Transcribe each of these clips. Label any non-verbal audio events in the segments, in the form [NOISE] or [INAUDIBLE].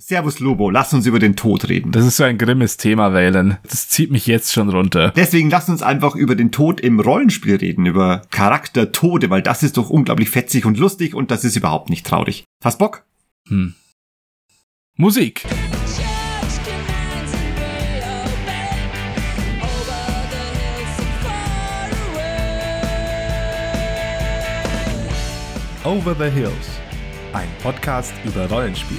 Servus Lobo, lass uns über den Tod reden. Das ist so ein grimmes Thema, Valen. Das zieht mich jetzt schon runter. Deswegen lass uns einfach über den Tod im Rollenspiel reden, über Charaktertode, weil das ist doch unglaublich fetzig und lustig und das ist überhaupt nicht traurig. Hast Bock? Hm. Musik. Over the Hills. Ein Podcast über Rollenspiel.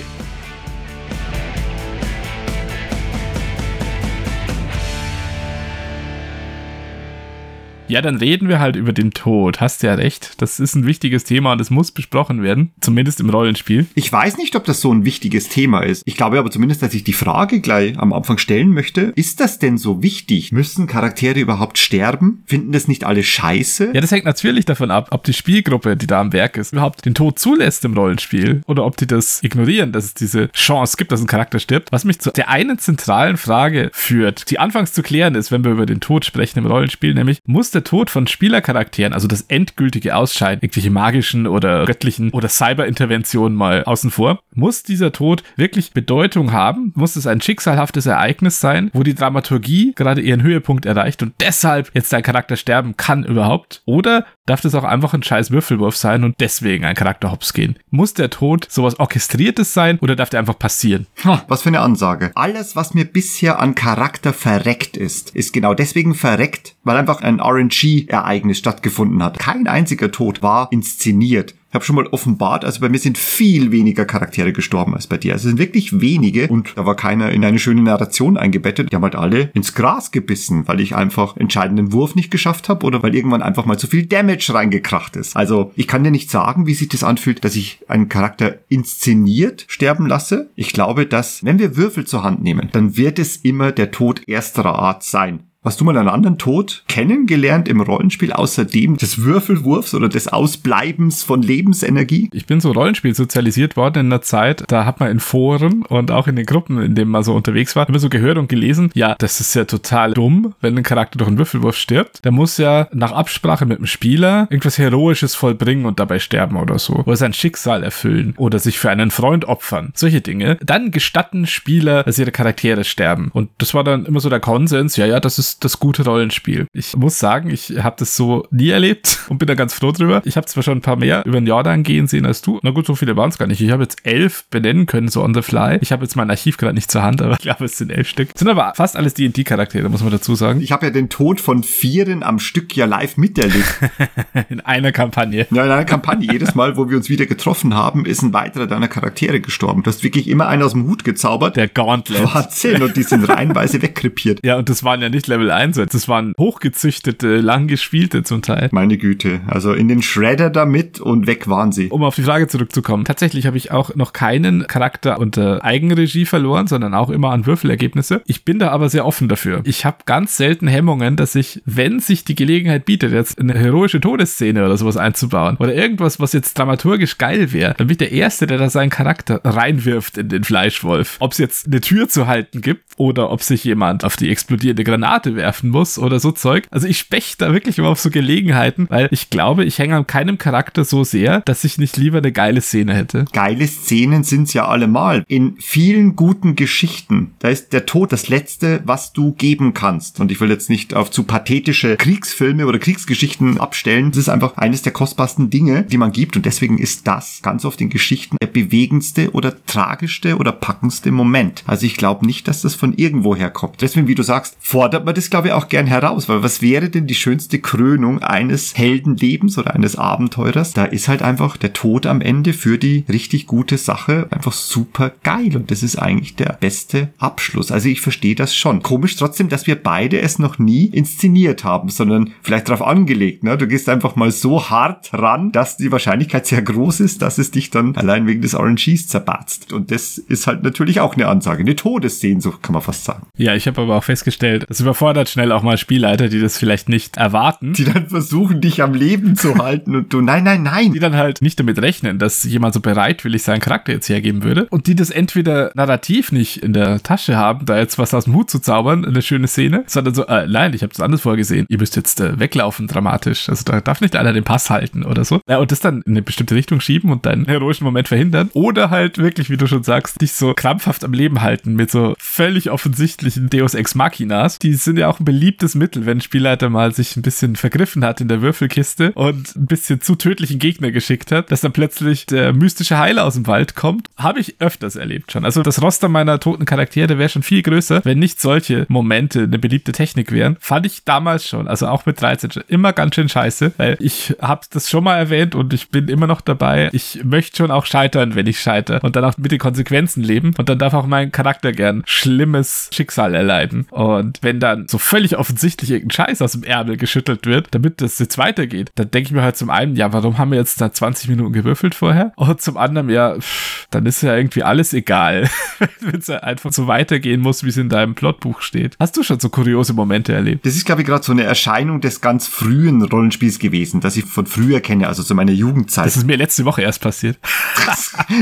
Ja, dann reden wir halt über den Tod. Hast ja recht. Das ist ein wichtiges Thema und es muss besprochen werden. Zumindest im Rollenspiel. Ich weiß nicht, ob das so ein wichtiges Thema ist. Ich glaube aber zumindest, dass ich die Frage gleich am Anfang stellen möchte. Ist das denn so wichtig? Müssen Charaktere überhaupt sterben? Finden das nicht alle scheiße? Ja, das hängt natürlich davon ab, ob die Spielgruppe, die da am Werk ist, überhaupt den Tod zulässt im Rollenspiel oder ob die das ignorieren, dass es diese Chance gibt, dass ein Charakter stirbt. Was mich zu der einen zentralen Frage führt, die anfangs zu klären ist, wenn wir über den Tod sprechen im Rollenspiel, nämlich muss der Tod von Spielercharakteren, also das endgültige Ausscheiden, irgendwelche magischen oder göttlichen oder Cyberinterventionen mal außen vor, muss dieser Tod wirklich Bedeutung haben? Muss es ein schicksalhaftes Ereignis sein, wo die Dramaturgie gerade ihren Höhepunkt erreicht und deshalb jetzt ein Charakter sterben kann überhaupt? Oder darf das auch einfach ein scheiß Würfelwurf sein und deswegen ein Charakter hops gehen? Muss der Tod sowas Orchestriertes sein oder darf der einfach passieren? Was für eine Ansage. Alles, was mir bisher an Charakter verreckt ist, ist genau deswegen verreckt, weil einfach ein RNG-Ereignis stattgefunden hat. Kein einziger Tod war inszeniert. Ich habe schon mal offenbart, also bei mir sind viel weniger Charaktere gestorben als bei dir. Also es sind wirklich wenige und da war keiner in eine schöne Narration eingebettet. Die haben halt alle ins Gras gebissen, weil ich einfach entscheidenden Wurf nicht geschafft habe oder weil irgendwann einfach mal zu viel Damage reingekracht ist. Also ich kann dir nicht sagen, wie sich das anfühlt, dass ich einen Charakter inszeniert sterben lasse. Ich glaube, dass wenn wir Würfel zur Hand nehmen, dann wird es immer der Tod ersterer Art sein. Hast du mal einen anderen Tod kennengelernt im Rollenspiel, außer dem des Würfelwurfs oder des Ausbleibens von Lebensenergie? Ich bin so Rollenspiel sozialisiert worden in einer Zeit, da hat man in Foren und auch in den Gruppen, in denen man so unterwegs war, immer so gehört und gelesen, ja, das ist ja total dumm, wenn ein Charakter durch einen Würfelwurf stirbt. Der muss ja nach Absprache mit dem Spieler irgendwas Heroisches vollbringen und dabei sterben oder so. Oder sein Schicksal erfüllen oder sich für einen Freund opfern. Solche Dinge. Dann gestatten Spieler, dass ihre Charaktere sterben. Und das war dann immer so der Konsens, ja, ja, das ist das gute Rollenspiel. Ich muss sagen, ich habe das so nie erlebt [LAUGHS] und bin da ganz froh drüber. Ich habe zwar schon ein paar mehr über den Jordan gehen sehen als du. Na gut, so viele waren es gar nicht. Ich habe jetzt elf benennen können, so on the fly. Ich habe jetzt mein Archiv gerade nicht zur Hand, aber [LAUGHS] ich glaube, es sind elf Stück. Sind aber fast alles D&D-Charaktere, muss man dazu sagen. Ich habe ja den Tod von Vieren am Stück ja live miterlebt. [LAUGHS] In einer Kampagne. Ja, in einer Kampagne. Jedes Mal, wo wir uns wieder getroffen haben, ist ein weiterer deiner Charaktere gestorben. Du hast wirklich immer einen aus dem Hut gezaubert. Der Gauntlet. Wahnsinn. Und die sind reihenweise wegkrepiert. Ja, und das waren ja nicht Level 1, das waren hochgezüchtete, lang gespielte zum Teil. Meine Güte. Also in den Shredder damit und weg waren sie. Um auf die Frage zurückzukommen. Tatsächlich habe ich auch noch keinen Charakter unter Eigenregie verloren, sondern auch immer an Würfelergebnisse. Ich bin da aber sehr offen dafür. Ich habe ganz selten Hemmungen, dass ich, wenn sich die Gelegenheit bietet, jetzt eine heroische Todesszene oder sowas einzubauen oder irgendwas, was jetzt dramaturgisch geil wäre, dann bin ich der Erste, der da seinen Charakter reinwirft in den Fleischwolf. Ob es jetzt eine Tür zu halten gibt oder ob sich jemand auf die explodierende Granate werfen muss oder so Zeug. Also ich spechte da wirklich immer auf so Gelegenheiten, weil ich glaube, ich hänge an keinem Charakter so sehr, dass ich nicht lieber eine geile Szene hätte. Geile Szenen sind's ja allemal. In vielen guten Geschichten, da ist der Tod das Letzte, was du geben kannst. Und ich will jetzt nicht auf zu pathetische Kriegsfilme oder Kriegsgeschichten abstellen. Das ist einfach eines der kostbarsten Dinge, die man gibt. Und deswegen ist das ganz oft in Geschichten der bewegendste oder tragischste oder packendste Moment. Also ich glaube nicht, dass das von irgendwoher kommt. Deswegen, wie du sagst, fordert man das, glaube ich, auch gern heraus. Weil was wäre denn die schönste Krönung eines Heldenlebens oder eines Abenteurers? Da ist halt einfach der Tod am Ende für die richtig gute Sache einfach super geil. Und das ist eigentlich der beste Abschluss. Also ich verstehe das schon. Komisch trotzdem, dass wir beide es noch nie inszeniert haben, sondern vielleicht darauf angelegt. Ne? Du gehst einfach mal so hart ran, dass die Wahrscheinlichkeit sehr groß ist, dass es dich dann allein wegen des RNGs zerbatzt. Und das ist halt natürlich auch eine Ansage, eine Todessehnsucht, kann man fast sagen. Ja, ich habe aber auch festgestellt, das überfordert überfordert schnell auch mal Spielleiter, die das vielleicht nicht erwarten. Die dann versuchen, dich am Leben zu halten und du, nein, nein, nein. die dann halt nicht damit rechnen, dass jemand so bereitwillig seinen Charakter jetzt hergeben würde und die das entweder narrativ nicht in der Tasche haben, da jetzt was aus dem Hut zu zaubern, eine schöne Szene, sondern so, äh, nein, ich habe das anders vorgesehen. Ihr müsst jetzt äh, weglaufen dramatisch. Also da darf nicht einer den Pass halten oder so. Ja, und das dann in eine bestimmte Richtung schieben und deinen heroischen Moment verhindern. Oder halt wirklich, wie du schon sagst, dich so krampfhaft am Leben halten mit so völlig offensichtlichen Deus Ex Machinas. Die sind ja auch ein beliebtes Mittel, wenn ein Spielleiter mal sich ein bisschen vergriffen hat in der Würfelkiste und ein bisschen zu tödlichen Gegner geschickt hat, dass dann plötzlich der mystische Heiler aus dem Wald kommt. Habe ich öfters erlebt schon. Also das Roster meiner toten Charaktere wäre schon viel größer, wenn nicht solche Momente eine beliebte Technik wären. Fand ich damals schon, also auch mit 13 schon immer ganz schön scheiße, weil ich habe das schon mal erwähnt und ich bin immer noch dabei. Ich möchte schon auch scheitern, wenn ich scheitere und dann auch mit den Konsequenzen leben und dann darf auch mein Charakter gern schlimmes Schicksal erleiden. Und wenn dann so völlig offensichtlich irgendein Scheiß aus dem Ärmel geschüttelt wird, damit das jetzt weitergeht, dann denke ich mir halt zum einen, ja, warum haben wir jetzt da 20 Minuten gewürfelt vorher? Und zum anderen, ja, pff, dann ist ja irgendwie alles egal, [LAUGHS] wenn es ja einfach so weitergehen muss, wie es in deinem Plotbuch steht. Hast du schon so kuriose Momente erlebt? Das ist, glaube ich, gerade so eine Erscheinung des ganz frühen Rollenspiels gewesen, das ich von früher kenne, also zu meiner Jugendzeit. Das ist mir letzte Woche erst passiert.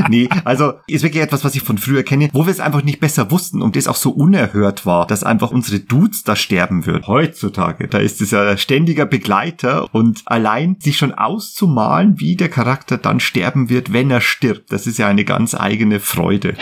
nee, also ist wirklich etwas, was ich von früher kenne, wo wir es einfach nicht besser wussten und das auch so unerhört war, dass einfach unsere Dudes da sterben würden. Heutzutage, da ist es ja ständiger Begleiter und allein sich schon auszumalen, wie der Charakter dann sterben wird, wenn er stirbt, das ist ja eine ganz eigene Freude.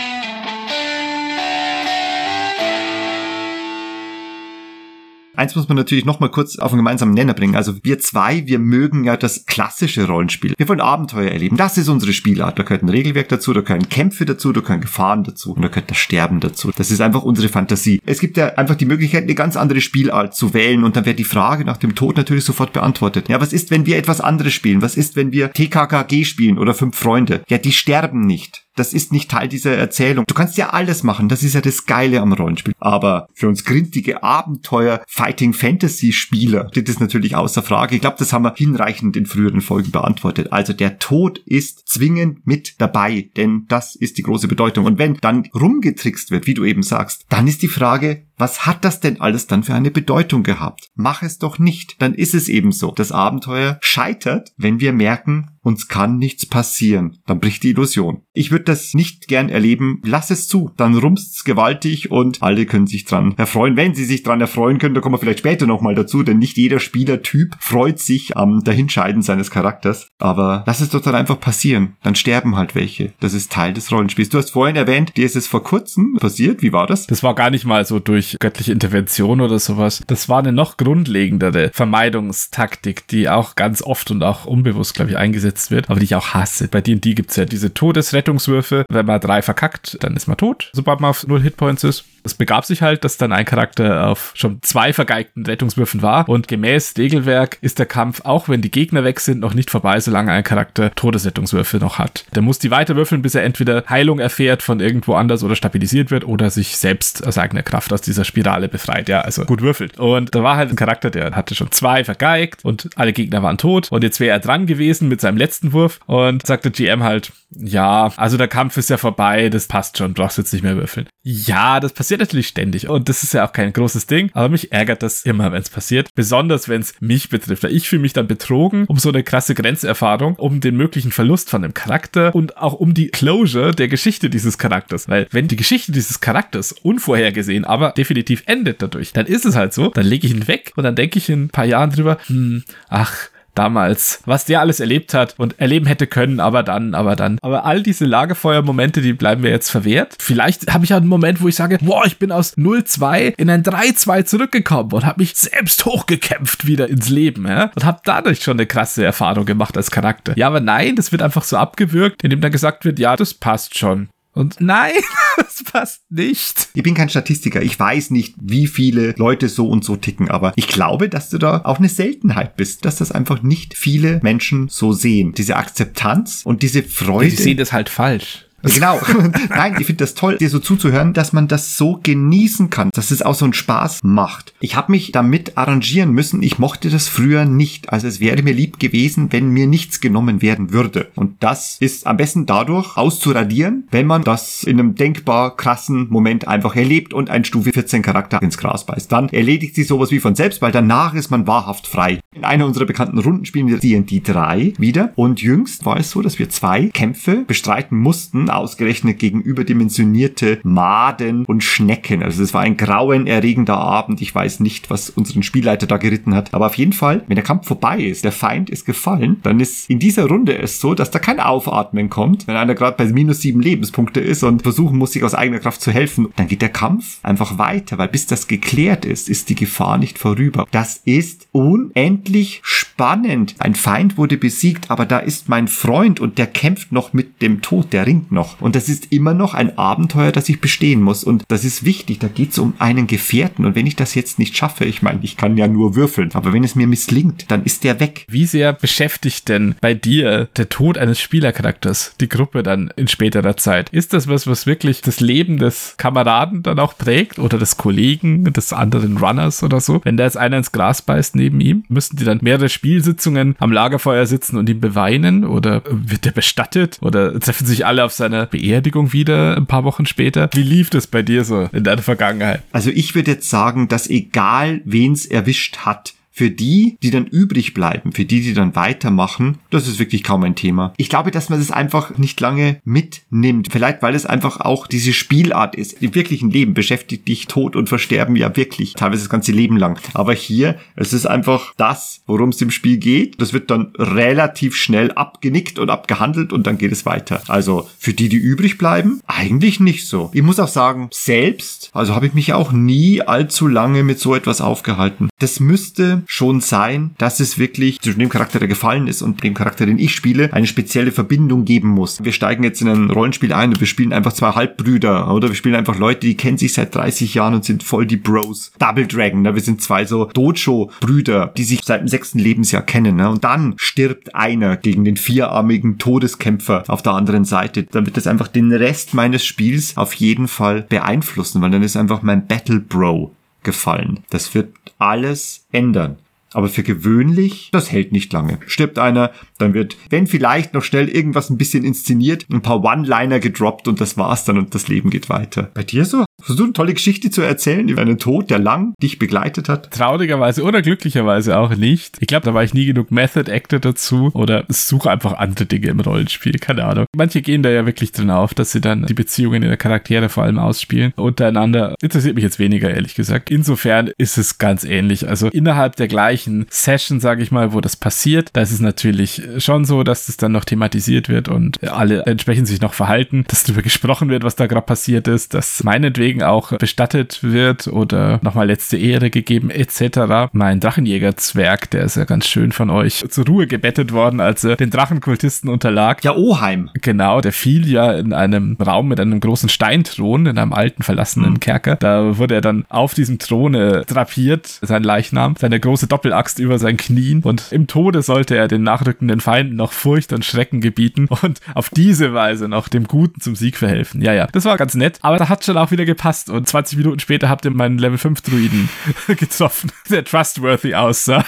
Eins muss man natürlich noch mal kurz auf einen gemeinsamen Nenner bringen. Also wir zwei, wir mögen ja das klassische Rollenspiel. Wir wollen Abenteuer erleben. Das ist unsere Spielart. Da gehört ein Regelwerk dazu, da gehören Kämpfe dazu, da gehören Gefahren dazu und da gehört das Sterben dazu. Das ist einfach unsere Fantasie. Es gibt ja einfach die Möglichkeit, eine ganz andere Spielart zu wählen und dann wird die Frage nach dem Tod natürlich sofort beantwortet. Ja, was ist, wenn wir etwas anderes spielen? Was ist, wenn wir TKKG spielen oder Fünf Freunde? Ja, die sterben nicht. Das ist nicht Teil dieser Erzählung. Du kannst ja alles machen. Das ist ja das Geile am Rollenspiel. Aber für uns grintige Abenteuer Fighting Fantasy Spieler steht das natürlich außer Frage. Ich glaube, das haben wir hinreichend in früheren Folgen beantwortet. Also der Tod ist zwingend mit dabei, denn das ist die große Bedeutung. Und wenn dann rumgetrickst wird, wie du eben sagst, dann ist die Frage, was hat das denn alles dann für eine Bedeutung gehabt? Mach es doch nicht. Dann ist es eben so. Das Abenteuer scheitert, wenn wir merken, uns kann nichts passieren. Dann bricht die Illusion. Ich würde das nicht gern erleben. Lass es zu. Dann rumst's gewaltig und alle können sich dran erfreuen. Wenn sie sich dran erfreuen können, da kommen wir vielleicht später nochmal dazu, denn nicht jeder Spielertyp freut sich am Dahinscheiden seines Charakters. Aber lass es doch dann einfach passieren. Dann sterben halt welche. Das ist Teil des Rollenspiels. Du hast vorhin erwähnt, dir ist es vor kurzem passiert. Wie war das? Das war gar nicht mal so durch göttliche Intervention oder sowas. Das war eine noch grundlegendere Vermeidungstaktik, die auch ganz oft und auch unbewusst, glaube ich, eingesetzt wird, aber die ich auch hasse. Bei D&D gibt's ja diese Todesrettungswürfe. Wenn man drei verkackt, dann ist man tot, sobald man auf null Hitpoints ist. Es begab sich halt, dass dann ein Charakter auf schon zwei vergeigten Rettungswürfen war und gemäß Regelwerk ist der Kampf, auch wenn die Gegner weg sind, noch nicht vorbei, solange ein Charakter Todesrettungswürfe noch hat. Der muss die weiter würfeln, bis er entweder Heilung erfährt von irgendwo anders oder stabilisiert wird oder sich selbst aus eigener Kraft aus dieser Spirale befreit. Ja, also gut würfelt. Und da war halt ein Charakter, der hatte schon zwei vergeigt und alle Gegner waren tot und jetzt wäre er dran gewesen mit seinem letzten Wurf und sagte GM halt, ja, also der Kampf ist ja vorbei, das passt schon, brauchst jetzt nicht mehr würfeln. Ja, das passiert natürlich ständig. Und das ist ja auch kein großes Ding, aber mich ärgert das immer, wenn es passiert, besonders wenn es mich betrifft, weil ich fühle mich dann betrogen um so eine krasse Grenzerfahrung, um den möglichen Verlust von dem Charakter und auch um die Closure der Geschichte dieses Charakters, weil wenn die Geschichte dieses Charakters unvorhergesehen, aber definitiv endet dadurch, dann ist es halt so, dann lege ich ihn weg und dann denke ich in ein paar Jahren drüber, hm, ach, damals, was der alles erlebt hat und erleben hätte können, aber dann, aber dann. Aber all diese Lagerfeuer-Momente, die bleiben mir jetzt verwehrt. Vielleicht habe ich ja einen Moment, wo ich sage, boah, ich bin aus 0-2 in ein 3-2 zurückgekommen und habe mich selbst hochgekämpft wieder ins Leben, ja? Und habe dadurch schon eine krasse Erfahrung gemacht als Charakter. Ja, aber nein, das wird einfach so abgewürgt, indem dann gesagt wird, ja, das passt schon. Und nein, [LAUGHS] das passt nicht. Ich bin kein Statistiker. Ich weiß nicht, wie viele Leute so und so ticken, aber ich glaube, dass du da auch eine Seltenheit bist, dass das einfach nicht viele Menschen so sehen. Diese Akzeptanz und diese Freude. Die sehen das halt falsch. [LAUGHS] Genau. [LAUGHS] Nein, ich finde das toll, dir so zuzuhören, dass man das so genießen kann, dass es auch so einen Spaß macht. Ich habe mich damit arrangieren müssen. Ich mochte das früher nicht. Also es wäre mir lieb gewesen, wenn mir nichts genommen werden würde. Und das ist am besten dadurch auszuradieren, wenn man das in einem denkbar krassen Moment einfach erlebt und ein Stufe 14 Charakter ins Gras beißt. Dann erledigt sich sowas wie von selbst, weil danach ist man wahrhaft frei. In einer unserer bekannten Runden spielen wir D&D 3 wieder. Und jüngst war es so, dass wir zwei Kämpfe bestreiten mussten, ausgerechnet gegen überdimensionierte Maden und Schnecken. Also es war ein grauenerregender Abend. Ich weiß nicht, was unseren Spielleiter da geritten hat. Aber auf jeden Fall, wenn der Kampf vorbei ist, der Feind ist gefallen, dann ist in dieser Runde es so, dass da kein Aufatmen kommt. Wenn einer gerade bei minus sieben Lebenspunkte ist und versuchen muss, sich aus eigener Kraft zu helfen, dann geht der Kampf einfach weiter, weil bis das geklärt ist, ist die Gefahr nicht vorüber. Das ist unendlich spannend. Ein Feind wurde besiegt, aber da ist mein Freund und der kämpft noch mit dem Tod, der ringt noch. Und das ist immer noch ein Abenteuer, das ich bestehen muss. Und das ist wichtig, da geht es um einen Gefährten. Und wenn ich das jetzt nicht schaffe, ich meine, ich kann ja nur würfeln, aber wenn es mir misslingt, dann ist der weg. Wie sehr beschäftigt denn bei dir der Tod eines Spielercharakters die Gruppe dann in späterer Zeit? Ist das was, was wirklich das Leben des Kameraden dann auch prägt oder des Kollegen, des anderen Runners oder so? Wenn da jetzt einer ins Gras beißt neben ihm, müssen die dann mehrere Spielsitzungen am Lagerfeuer sitzen und ihn beweinen oder wird der bestattet oder treffen sich alle auf seiner Beerdigung wieder ein paar Wochen später? Wie lief das bei dir so in deiner Vergangenheit? Also ich würde jetzt sagen, dass egal wen's erwischt hat, für die, die dann übrig bleiben, für die, die dann weitermachen, das ist wirklich kaum ein Thema. Ich glaube, dass man das einfach nicht lange mitnimmt. Vielleicht, weil es einfach auch diese Spielart ist. Im wirklichen Leben beschäftigt dich Tod und Versterben ja wirklich, teilweise das ganze Leben lang. Aber hier, es ist einfach das, worum es im Spiel geht. Das wird dann relativ schnell abgenickt und abgehandelt und dann geht es weiter. Also für die, die übrig bleiben, eigentlich nicht so. Ich muss auch sagen, selbst, also habe ich mich auch nie allzu lange mit so etwas aufgehalten. Das müsste schon sein, dass es wirklich zwischen dem Charakter, der gefallen ist und dem Charakter, den ich spiele, eine spezielle Verbindung geben muss. Wir steigen jetzt in ein Rollenspiel ein und wir spielen einfach zwei Halbbrüder oder wir spielen einfach Leute, die kennen sich seit 30 Jahren und sind voll die Bros. Double Dragon, ne? wir sind zwei so Dojo-Brüder, die sich seit dem sechsten Lebensjahr kennen. Ne? Und dann stirbt einer gegen den vierarmigen Todeskämpfer auf der anderen Seite. Dann wird das einfach den Rest meines Spiels auf jeden Fall beeinflussen, weil dann ist einfach mein Battle Bro gefallen. Das wird alles ändern. Aber für gewöhnlich, das hält nicht lange. Stirbt einer, dann wird, wenn vielleicht noch schnell irgendwas ein bisschen inszeniert, ein paar One-Liner gedroppt und das war's dann und das Leben geht weiter. Bei dir so? Hast du eine tolle Geschichte zu erzählen über einen Tod, der lang dich begleitet hat? Traurigerweise oder glücklicherweise auch nicht. Ich glaube, da war ich nie genug Method Actor dazu oder suche einfach andere Dinge im Rollenspiel, keine Ahnung. Manche gehen da ja wirklich drin auf, dass sie dann die Beziehungen der Charaktere vor allem ausspielen. Untereinander interessiert mich jetzt weniger, ehrlich gesagt. Insofern ist es ganz ähnlich. Also innerhalb der gleichen Session, sage ich mal, wo das passiert, da ist es natürlich schon so, dass das dann noch thematisiert wird und alle entsprechend sich noch verhalten, dass darüber gesprochen wird, was da gerade passiert ist, dass meinetwegen auch bestattet wird oder nochmal letzte Ehre gegeben etc. Mein Drachenjäger-Zwerg, der ist ja ganz schön von euch zur Ruhe gebettet worden, als er den Drachenkultisten unterlag. Ja, Oheim. Genau, der fiel ja in einem Raum mit einem großen Steinthron, in einem alten verlassenen Kerker. Da wurde er dann auf diesem Throne drapiert, sein Leichnam, seine große Doppelaxt über seinen Knien und im Tode sollte er den nachrückenden Feinden noch Furcht und Schrecken gebieten und auf diese Weise noch dem Guten zum Sieg verhelfen. Ja, ja, das war ganz nett, aber da hat schon auch wieder gepasst und 20 Minuten später habt ihr meinen Level 5 Druiden [LAUGHS] getroffen, der trustworthy aussah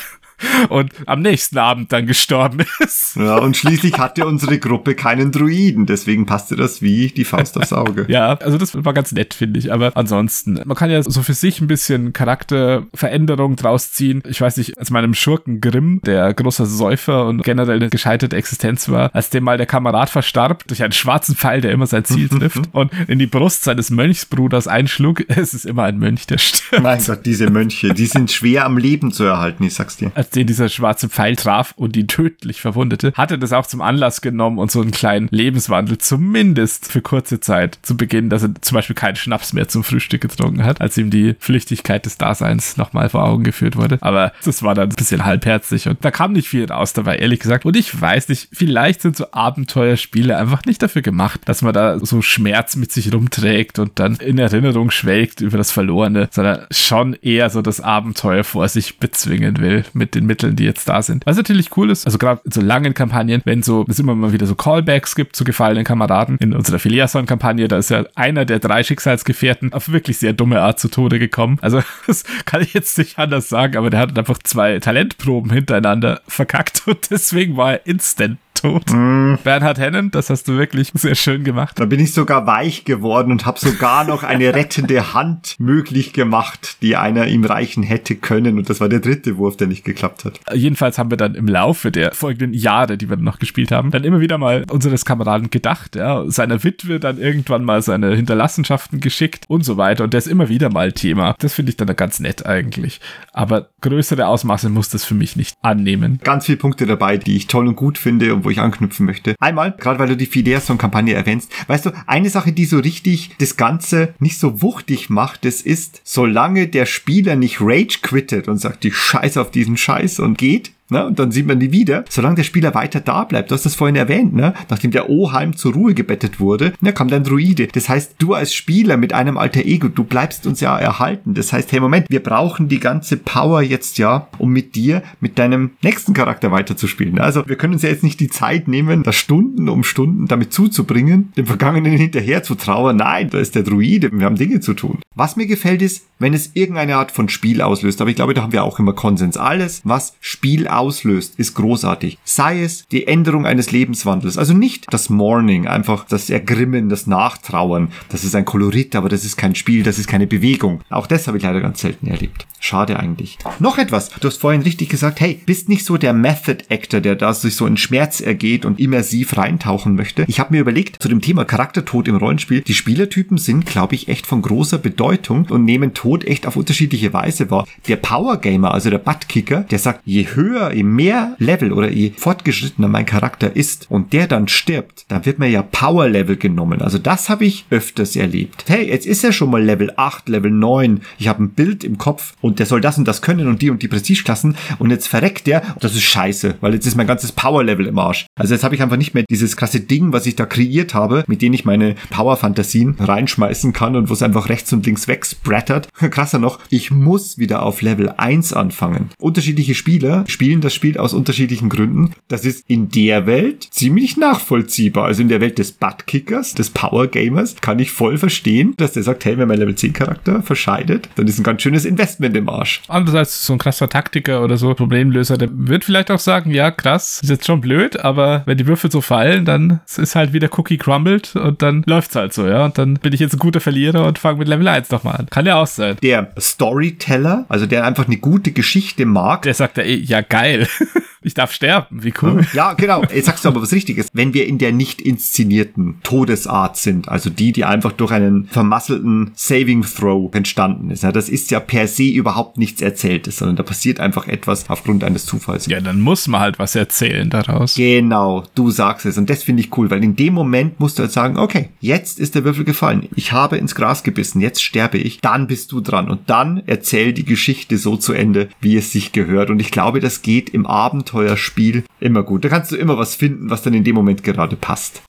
und am nächsten Abend dann gestorben ist. Ja, und schließlich hatte unsere Gruppe keinen Druiden, deswegen passte das wie die Faust aufs Auge. Ja, also das war ganz nett, finde ich. Aber ansonsten, man kann ja so für sich ein bisschen Charakterveränderung draus ziehen. Ich weiß nicht, als meinem Schurken Grimm, der großer Säufer und generell eine gescheiterte Existenz war, als dem mal der Kamerad verstarb durch einen schwarzen Pfeil, der immer sein Ziel [LAUGHS] trifft und in die Brust seines Mönchsbruders einschlug. [LAUGHS] Es ist immer ein Mönch, der stirbt. Mein Gott, diese Mönche, die sind schwer am Leben zu erhalten, ich sag's dir. Als den dieser schwarze Pfeil traf und ihn tödlich verwundete, hatte das auch zum Anlass genommen und so einen kleinen Lebenswandel zumindest für kurze Zeit zu Beginn, dass er zum Beispiel keinen Schnaps mehr zum Frühstück getrunken hat, als ihm die Flüchtigkeit des Daseins nochmal vor Augen geführt wurde. Aber das war dann ein bisschen halbherzig und da kam nicht viel raus dabei, ehrlich gesagt. Und ich weiß nicht, vielleicht sind so Abenteuerspiele einfach nicht dafür gemacht, dass man da so Schmerz mit sich rumträgt und dann in Erinnerung schwelgt über das Verlorene, sondern schon eher so das Abenteuer vor sich bezwingen will mit den Mitteln, die jetzt da sind. Was natürlich cool ist, also gerade in so langen Kampagnen, wenn so, es immer mal wieder so Callbacks gibt zu gefallenen Kameraden. In unserer Filiason-Kampagne, da ist ja einer der drei Schicksalsgefährten auf wirklich sehr dumme Art zu Tode gekommen. Also, [LAUGHS] das kann ich jetzt nicht anders sagen, aber der hat einfach zwei Talentproben hintereinander verkackt und deswegen war er instant tot. Bernhard Hennen, das hast du wirklich sehr schön gemacht. Da bin ich sogar weich geworden und habe sogar noch eine rettende Hand möglich gemacht, die einer ihm reichen hätte können. Und das war der dritte Wurf, der nicht geklappt hat. Jedenfalls haben wir dann im Laufe der folgenden Jahre, die wir noch gespielt haben, dann immer wieder mal unseres Kameraden gedacht, ja, seiner Witwe dann irgendwann mal seine Hinterlassenschaften geschickt und so weiter. Und der ist immer wieder mal Thema. Das finde ich dann ganz nett eigentlich. Aber größere Ausmaße muss das für mich nicht annehmen. Ganz viele Punkte dabei, die ich toll und gut finde und wo ich anknüpfen möchte. Einmal, gerade weil du die Fiderson-Kampagne erwähnst, weißt du, eine Sache, die so richtig das Ganze nicht so wuchtig macht, das ist, solange der Spieler nicht Rage quittet und sagt, die Scheiße auf diesen Scheiß und geht, Ne? Und dann sieht man die wieder. Solange der Spieler weiter da bleibt, du hast das vorhin erwähnt, ne? nachdem der Oheim zur Ruhe gebettet wurde, ne, kam dann Druide. Das heißt, du als Spieler mit einem alter Ego, du bleibst uns ja erhalten. Das heißt, hey Moment, wir brauchen die ganze Power jetzt ja, um mit dir, mit deinem nächsten Charakter weiterzuspielen. Also wir können uns ja jetzt nicht die Zeit nehmen, da Stunden um Stunden damit zuzubringen, dem Vergangenen [LAUGHS] hinterher zu trauern. Nein, da ist der Druide, wir haben Dinge zu tun. Was mir gefällt ist, wenn es irgendeine Art von Spiel auslöst, aber ich glaube, da haben wir auch immer Konsens. Alles, was Spiel auslöst, ist großartig. Sei es die Änderung eines Lebenswandels, also nicht das Mourning, einfach das Ergrimmen, das Nachtrauern. Das ist ein Kolorit, aber das ist kein Spiel, das ist keine Bewegung. Auch das habe ich leider ganz selten erlebt. Schade eigentlich. Noch etwas. Du hast vorhin richtig gesagt, hey, bist nicht so der Method Actor, der da sich so in Schmerz ergeht und immersiv reintauchen möchte. Ich habe mir überlegt, zu dem Thema Charaktertod im Rollenspiel, die Spielertypen sind, glaube ich, echt von großer Bedeutung und nehmen Tod echt auf unterschiedliche Weise wahr. Der Power Gamer, also der Buttkicker, der sagt, je höher, je mehr Level oder je fortgeschrittener mein Charakter ist und der dann stirbt, dann wird mir ja Power Level genommen. Also das habe ich öfters erlebt. Hey, jetzt ist er schon mal Level 8, Level 9. Ich habe ein Bild im Kopf und der soll das und das können und die und die Prestigeklassen und jetzt verreckt der. Das ist scheiße, weil jetzt ist mein ganzes Power Level im Arsch. Also jetzt habe ich einfach nicht mehr dieses krasse Ding, was ich da kreiert habe, mit dem ich meine Power Fantasien reinschmeißen kann und wo es einfach rechts und links wegsprattert. [LAUGHS] Krasser noch, ich muss wieder auf Level 1 anfangen. Unterschiedliche Spieler spielen das Spiel aus unterschiedlichen Gründen. Das ist in der Welt ziemlich nachvollziehbar. Also in der Welt des Buttkickers, des Power Gamers, kann ich voll verstehen, dass der sagt, hey, wenn mein Level 10 Charakter verscheidet, dann ist ein ganz schönes Investment im Arsch. Andererseits so ein krasser Taktiker oder so Problemlöser, der wird vielleicht auch sagen, ja, krass, ist jetzt schon blöd, aber wenn die Würfel so fallen, dann ist halt wieder Cookie crumbled und dann läuft's halt so, ja. Und dann bin ich jetzt ein guter Verlierer und fange mit Level 1 nochmal an. Kann ja auch sein. Der Storyteller, also der einfach eine gute Geschichte mag, Der sagt ja, eh, ja geil, geil. [LAUGHS] ich darf sterben, wie cool. [LAUGHS] Ja, genau. Jetzt sagst du aber was Richtiges. Wenn wir in der nicht inszenierten Todesart sind, also die, die einfach durch einen vermasselten Saving Throw entstanden ist, ja, das ist ja per se überhaupt nichts Erzähltes, sondern da passiert einfach etwas aufgrund eines Zufalls. Ja, dann muss man halt was erzählen daraus. Genau, du sagst es. Und das finde ich cool, weil in dem Moment musst du halt sagen, okay, jetzt ist der Würfel gefallen. Ich habe ins Gras gebissen, jetzt sterbe ich. Dann bist du dran. Und dann erzähl die Geschichte so zu Ende, wie es sich gehört. Und ich glaube, das geht im Abenteuerspiel immer gut. Da kannst du immer was finden, was dann in dem Moment gerade passt.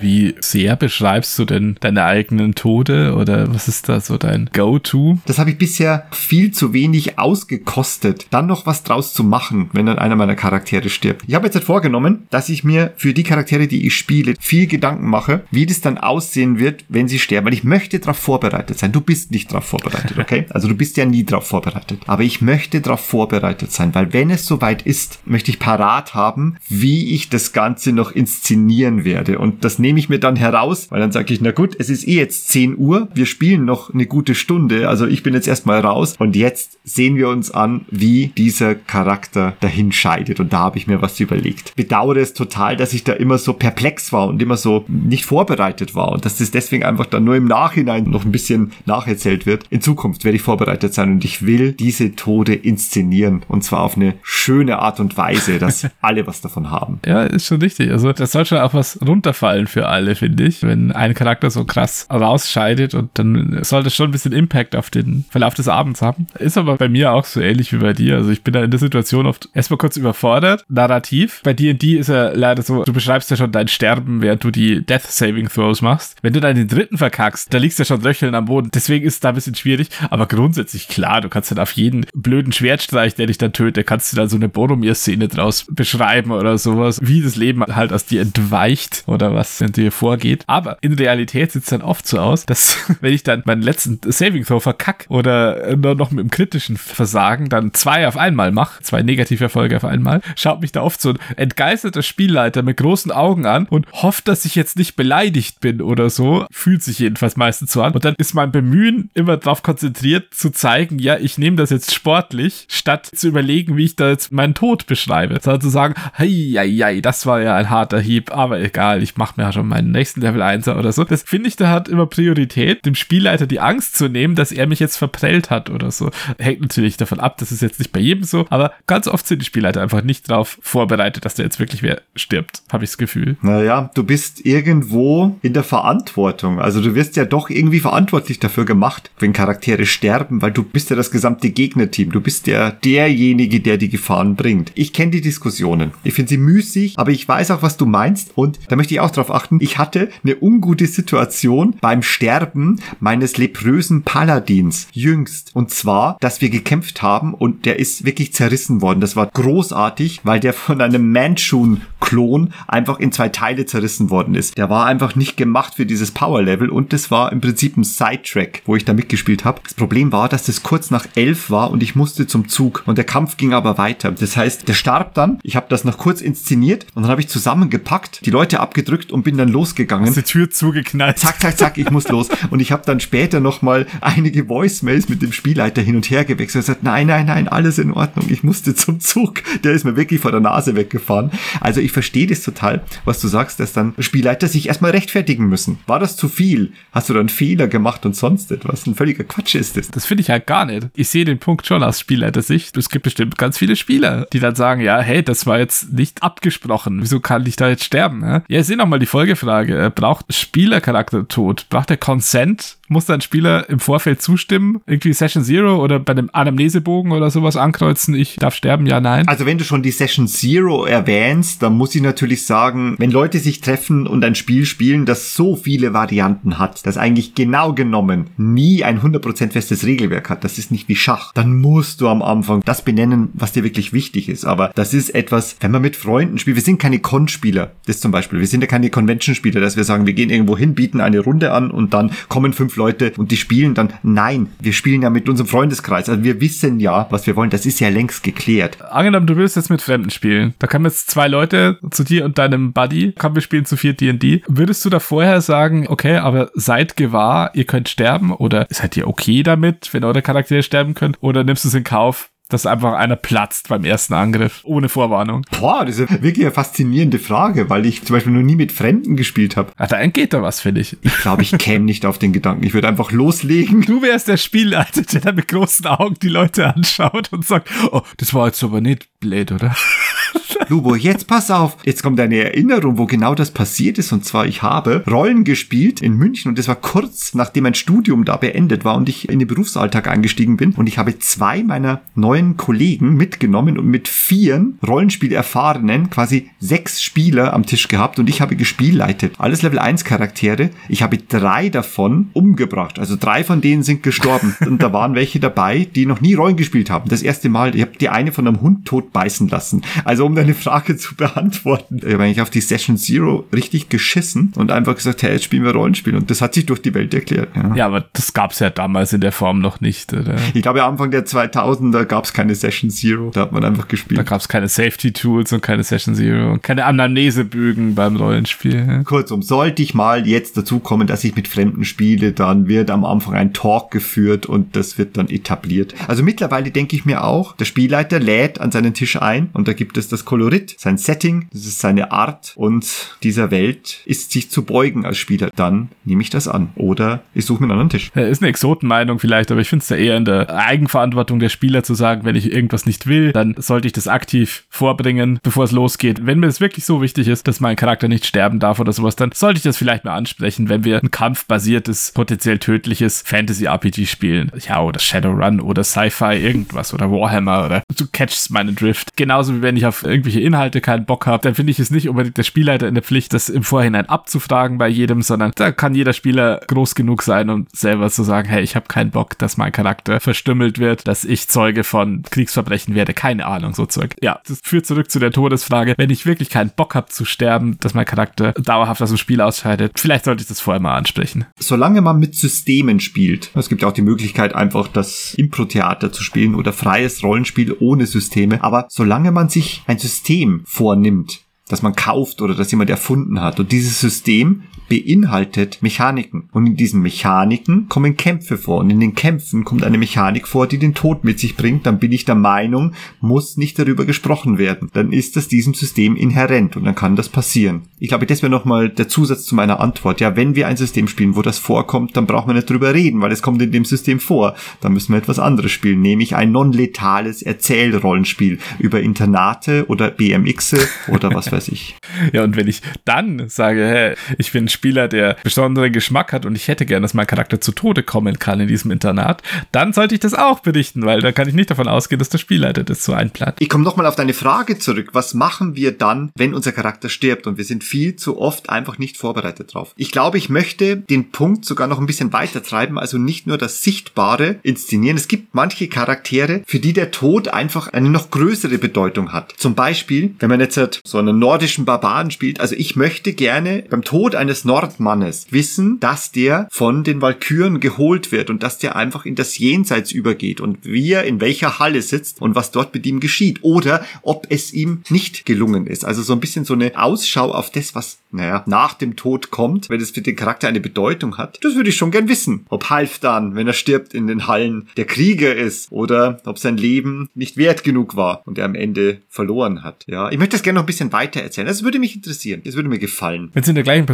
Wie sehr beschreibst du denn deine eigenen Tode oder was ist da so dein Go-To? Das habe ich bisher viel zu wenig ausgekostet, dann noch was draus zu machen, wenn dann einer meiner Charaktere stirbt. Ich habe jetzt halt vorgenommen, dass ich mir für die Charaktere, die ich spiele, viel Gedanken mache, wie das dann aussehen wird, wenn sie sterben. Weil ich möchte darauf vorbereitet sein. Du bist nicht darauf vorbereitet, [LAUGHS] okay? Also du bist ja nie darauf vorbereitet. Aber ich möchte darauf vorbereitet sein, weil wenn es soweit ist, möchte ich parat haben, wie ich das Ganze noch inszenieren werde. Und das nehme ich mir dann heraus, weil dann sage ich, na gut, es ist eh jetzt 10 Uhr, wir spielen noch eine gute Stunde, also ich bin jetzt erstmal raus und jetzt sehen wir uns an, wie dieser Charakter dahin scheidet und da habe ich mir was überlegt. Bedauere es total, dass ich da immer so perplex war und immer so nicht vorbereitet war und dass das deswegen einfach dann nur im Nachhinein noch ein bisschen nacherzählt wird. In Zukunft werde ich vorbereitet sein und ich will diese Tode inszenieren und zwar auf eine schöne Art und Weise, dass [LAUGHS] alle was davon haben. Ja, ist schon richtig. Also das soll schon auch was runterfallen, finde für alle, finde ich. Wenn ein Charakter so krass rausscheidet und dann soll das schon ein bisschen Impact auf den Verlauf des Abends haben. Ist aber bei mir auch so ähnlich wie bei dir. Also ich bin da in der Situation oft erstmal kurz überfordert, narrativ. Bei D&D ist ja leider so, du beschreibst ja schon dein Sterben, während du die Death Saving Throws machst. Wenn du dann den dritten verkackst, da liegst du ja schon röcheln am Boden. Deswegen ist es da ein bisschen schwierig. Aber grundsätzlich klar, du kannst dann auf jeden blöden Schwertstreich, der dich dann tötet, kannst du dann so eine Boromir-Szene draus beschreiben oder sowas, wie das Leben halt aus dir entweicht oder was in dir vorgeht. Aber in Realität sieht es dann oft so aus, dass [LAUGHS] wenn ich dann meinen letzten Saving Throw verkack oder nur noch mit dem kritischen Versagen dann zwei auf einmal mache, zwei negative Erfolge auf einmal, schaut mich da oft so ein entgeisterter Spielleiter mit großen Augen an und hofft, dass ich jetzt nicht beleidigt bin oder so. Fühlt sich jedenfalls meistens so an. Und dann ist mein Bemühen immer darauf konzentriert zu zeigen, ja, ich nehme das jetzt sportlich, statt zu überlegen, wie ich da jetzt meinen Tod beschreibe. Sondern zu sagen, hey, hey, hey, das war ja ein harter Hieb, aber egal, ich mache mir ja schon meinen nächsten Level 1er oder so. Das finde ich, da hat immer Priorität, dem Spielleiter die Angst zu nehmen, dass er mich jetzt verprellt hat oder so. Hängt natürlich davon ab, das ist jetzt nicht bei jedem so, aber ganz oft sind die Spielleiter einfach nicht darauf vorbereitet, dass da jetzt wirklich wer stirbt, habe ich das Gefühl. Naja, du bist irgendwo in der Verantwortung. Also du wirst ja doch irgendwie verantwortlich dafür gemacht, wenn Charaktere sterben, weil du bist ja das gesamte Gegnerteam. Du bist ja derjenige, der die Gefahren bringt. Ich kenne die Diskussionen. Ich finde sie müßig, aber ich weiß auch, was du meinst. Und da möchte ich auch drauf achten. Ich hatte eine ungute Situation beim Sterben meines leprösen Paladins jüngst. Und zwar, dass wir gekämpft haben und der ist wirklich zerrissen worden. Das war großartig, weil der von einem Manchun-Klon einfach in zwei Teile zerrissen worden ist. Der war einfach nicht gemacht für dieses Power-Level und das war im Prinzip ein Sidetrack, wo ich da mitgespielt habe. Das Problem war, dass das kurz nach elf war und ich musste zum Zug und der Kampf ging aber weiter. Das heißt, der starb dann. Ich habe das noch kurz inszeniert und dann habe ich zusammengepackt, die Leute abgedrückt und bin dann losgegangen. Ist die Tür zugeknallt. Zack, zack, zack, ich muss los. Und ich habe dann später noch mal einige Voicemails mit dem Spielleiter hin und her gewechselt. Er sagt, nein, nein, nein, alles in Ordnung. Ich musste zum Zug. Der ist mir wirklich vor der Nase weggefahren. Also ich verstehe das total, was du sagst, dass dann Spielleiter sich erstmal rechtfertigen müssen. War das zu viel? Hast du dann Fehler gemacht und sonst etwas? Ein völliger Quatsch ist das. Das finde ich halt gar nicht. Ich sehe den Punkt schon aus Spielleiter-Sicht. Es gibt bestimmt ganz viele Spieler, die dann sagen, ja, hey, das war jetzt nicht abgesprochen. Wieso kann ich da jetzt sterben? Ja, ja ich sehe nochmal die Folgefrage. Äh, Braucht Spielercharakter tot? Braucht der Consent? Muss dann Spieler im Vorfeld zustimmen? Irgendwie Session Zero oder bei einem Anamnesebogen oder sowas ankreuzen? Ich darf sterben? Ja, nein. Also wenn du schon die Session Zero erwähnst, dann muss ich natürlich sagen, wenn Leute sich treffen und ein Spiel spielen, das so viele Varianten hat, das eigentlich genau genommen nie ein 100% festes Regelwerk hat, das ist nicht wie Schach, dann musst du am Anfang das benennen, was dir wirklich wichtig ist. Aber das ist etwas, wenn man mit Freunden spielt, wir sind keine Con-Spieler, das zum Beispiel, wir sind ja keine Convention-Spieler, dass wir sagen, wir gehen irgendwo hin, bieten eine Runde an und dann kommen fünf Leute und die spielen dann. Nein, wir spielen ja mit unserem Freundeskreis. Also wir wissen ja, was wir wollen. Das ist ja längst geklärt. Angenommen, du willst jetzt mit Fremden spielen. Da kommen jetzt zwei Leute zu dir und deinem Buddy. Komm, wir spielen zu vier D&D. Würdest du da vorher sagen, okay, aber seid gewahr, ihr könnt sterben oder seid ihr okay damit, wenn eure Charaktere sterben können? Oder nimmst du es in Kauf, dass einfach einer platzt beim ersten Angriff, ohne Vorwarnung. Boah, das ist wirklich eine faszinierende Frage, weil ich zum Beispiel noch nie mit Fremden gespielt habe. Ja, da entgeht da was, finde ich. Ich glaube, ich käme nicht auf den Gedanken. Ich würde einfach loslegen. Du wärst der Spielleiter, der da mit großen Augen die Leute anschaut und sagt, oh, das war jetzt aber nicht blöd, oder? [LAUGHS] Lubo, jetzt pass auf. Jetzt kommt eine Erinnerung, wo genau das passiert ist. Und zwar, ich habe Rollen gespielt in München und das war kurz nachdem mein Studium da beendet war und ich in den Berufsalltag eingestiegen bin. Und ich habe zwei meiner neuen Kollegen mitgenommen und mit vieren Rollenspielerfahrenen quasi sechs Spieler am Tisch gehabt und ich habe gespielleitet. Alles Level 1 Charaktere. Ich habe drei davon umgebracht. Also drei von denen sind gestorben. [LAUGHS] und da waren welche dabei, die noch nie Rollen gespielt haben. Das erste Mal, ich habe die eine von einem Hund tot beißen lassen. Also um deine Frage zu beantworten, ich habe eigentlich auf die Session Zero richtig geschissen und einfach gesagt, hey, jetzt spielen wir Rollenspiel. Und das hat sich durch die Welt erklärt. Ja. Ja, aber das gab's ja damals in der Form noch nicht, oder? Ich glaube, Anfang der 2000er gab es keine Session Zero. Da hat man einfach Da gespielt. gab's keine Safety-Tools und keine Session Zero und keine Anamnesebögen beim ja. Kurzum, sollte ich mal jetzt dazu kommen, dass ich mit Fremden spiele, dann wird am Anfang ein Talk geführt und das wird dann etabliert. Also mittlerweile denke ich mir auch, der Spielleiter lädt an seinen Tisch ein und da gibt es das Kolorit, sein Setting, das ist seine Art und dieser Welt ist sich zu beugen als Spieler. Dann nehme ich das an. Oder ich suche mir einen anderen Tisch. Ist eine Exotenmeinung vielleicht, aber ich finde es ja eher in der Eigenverantwortung der Spieler zu sagen, wenn ich irgendwas nicht will, dann sollte ich das aktiv vorbringen, bevor es losgeht. Wenn mir das wirklich so wichtig ist, dass mein Charakter nicht sterben darf oder sowas, dann sollte ich das vielleicht mal ansprechen, wenn wir ein kampfbasiertes, potenziell tödliches Fantasy-RPG spielen. Ja, oder Shadowrun oder Sci-Fi, irgendwas oder Warhammer oder du catchst meinen Drift. Genauso wie wenn ich auf irgendwelche Inhalte keinen Bock habe, dann finde ich es nicht unbedingt der Spielleiter in der Pflicht, das im Vorhinein abzufragen bei jedem, sondern da kann jeder Spieler groß genug sein, um selber zu sagen, hey, ich habe keinen Bock, dass mein Charakter verstümmelt wird, dass ich Zeuge von Kriegsverbrechen werde, keine Ahnung, so Zeug. Ja, das führt zurück zu der Todesfrage. Wenn ich wirklich keinen Bock habe zu sterben, dass mein Charakter dauerhaft aus dem Spiel ausscheidet, vielleicht sollte ich das vorher mal ansprechen. Solange man mit Systemen spielt, es gibt ja auch die Möglichkeit, einfach das Impro-Theater zu spielen oder freies Rollenspiel ohne Systeme, aber solange man sich ein System vornimmt, das man kauft oder das jemand erfunden hat. Und dieses System beinhaltet Mechaniken. Und in diesen Mechaniken kommen Kämpfe vor. Und in den Kämpfen kommt eine Mechanik vor, die den Tod mit sich bringt. Dann bin ich der Meinung, muss nicht darüber gesprochen werden. Dann ist das diesem System inhärent und dann kann das passieren. Ich glaube, das wäre nochmal der Zusatz zu meiner Antwort. Ja, wenn wir ein System spielen, wo das vorkommt, dann brauchen wir nicht drüber reden, weil es kommt in dem System vor. Dann müssen wir etwas anderes spielen, nämlich ein non-letales Erzählrollenspiel über Internate oder BMXe oder was weiß ich. [LAUGHS] Ja, und wenn ich dann sage, hey, ich bin Spieler, der besonderen Geschmack hat und ich hätte gern, dass mein Charakter zu Tode kommen kann in diesem Internat, dann sollte ich das auch berichten, weil dann kann ich nicht davon ausgehen, dass der Spielleiter das so einplant. Ich komme nochmal auf deine Frage zurück. Was machen wir dann, wenn unser Charakter stirbt? Und wir sind viel zu oft einfach nicht vorbereitet drauf. Ich glaube, ich möchte den Punkt sogar noch ein bisschen weiter treiben, also nicht nur das Sichtbare inszenieren. Es gibt manche Charaktere, für die der Tod einfach eine noch größere Bedeutung hat. Zum Beispiel, wenn man jetzt halt so einen nordischen Barbaren spielt, also ich möchte gerne beim Tod eines Nordmannes wissen, dass der von den Walküren geholt wird und dass der einfach in das Jenseits übergeht und wie er in welcher Halle sitzt und was dort mit ihm geschieht oder ob es ihm nicht gelungen ist. Also so ein bisschen so eine Ausschau auf das, was, naja, nach dem Tod kommt, wenn es für den Charakter eine Bedeutung hat. Das würde ich schon gern wissen. Ob Halfdan, wenn er stirbt, in den Hallen der Krieger ist oder ob sein Leben nicht wert genug war und er am Ende verloren hat. Ja, ich möchte das gerne noch ein bisschen weiter erzählen. Das würde mich interessieren. Das würde mir gefallen. Wenn es in der gleichen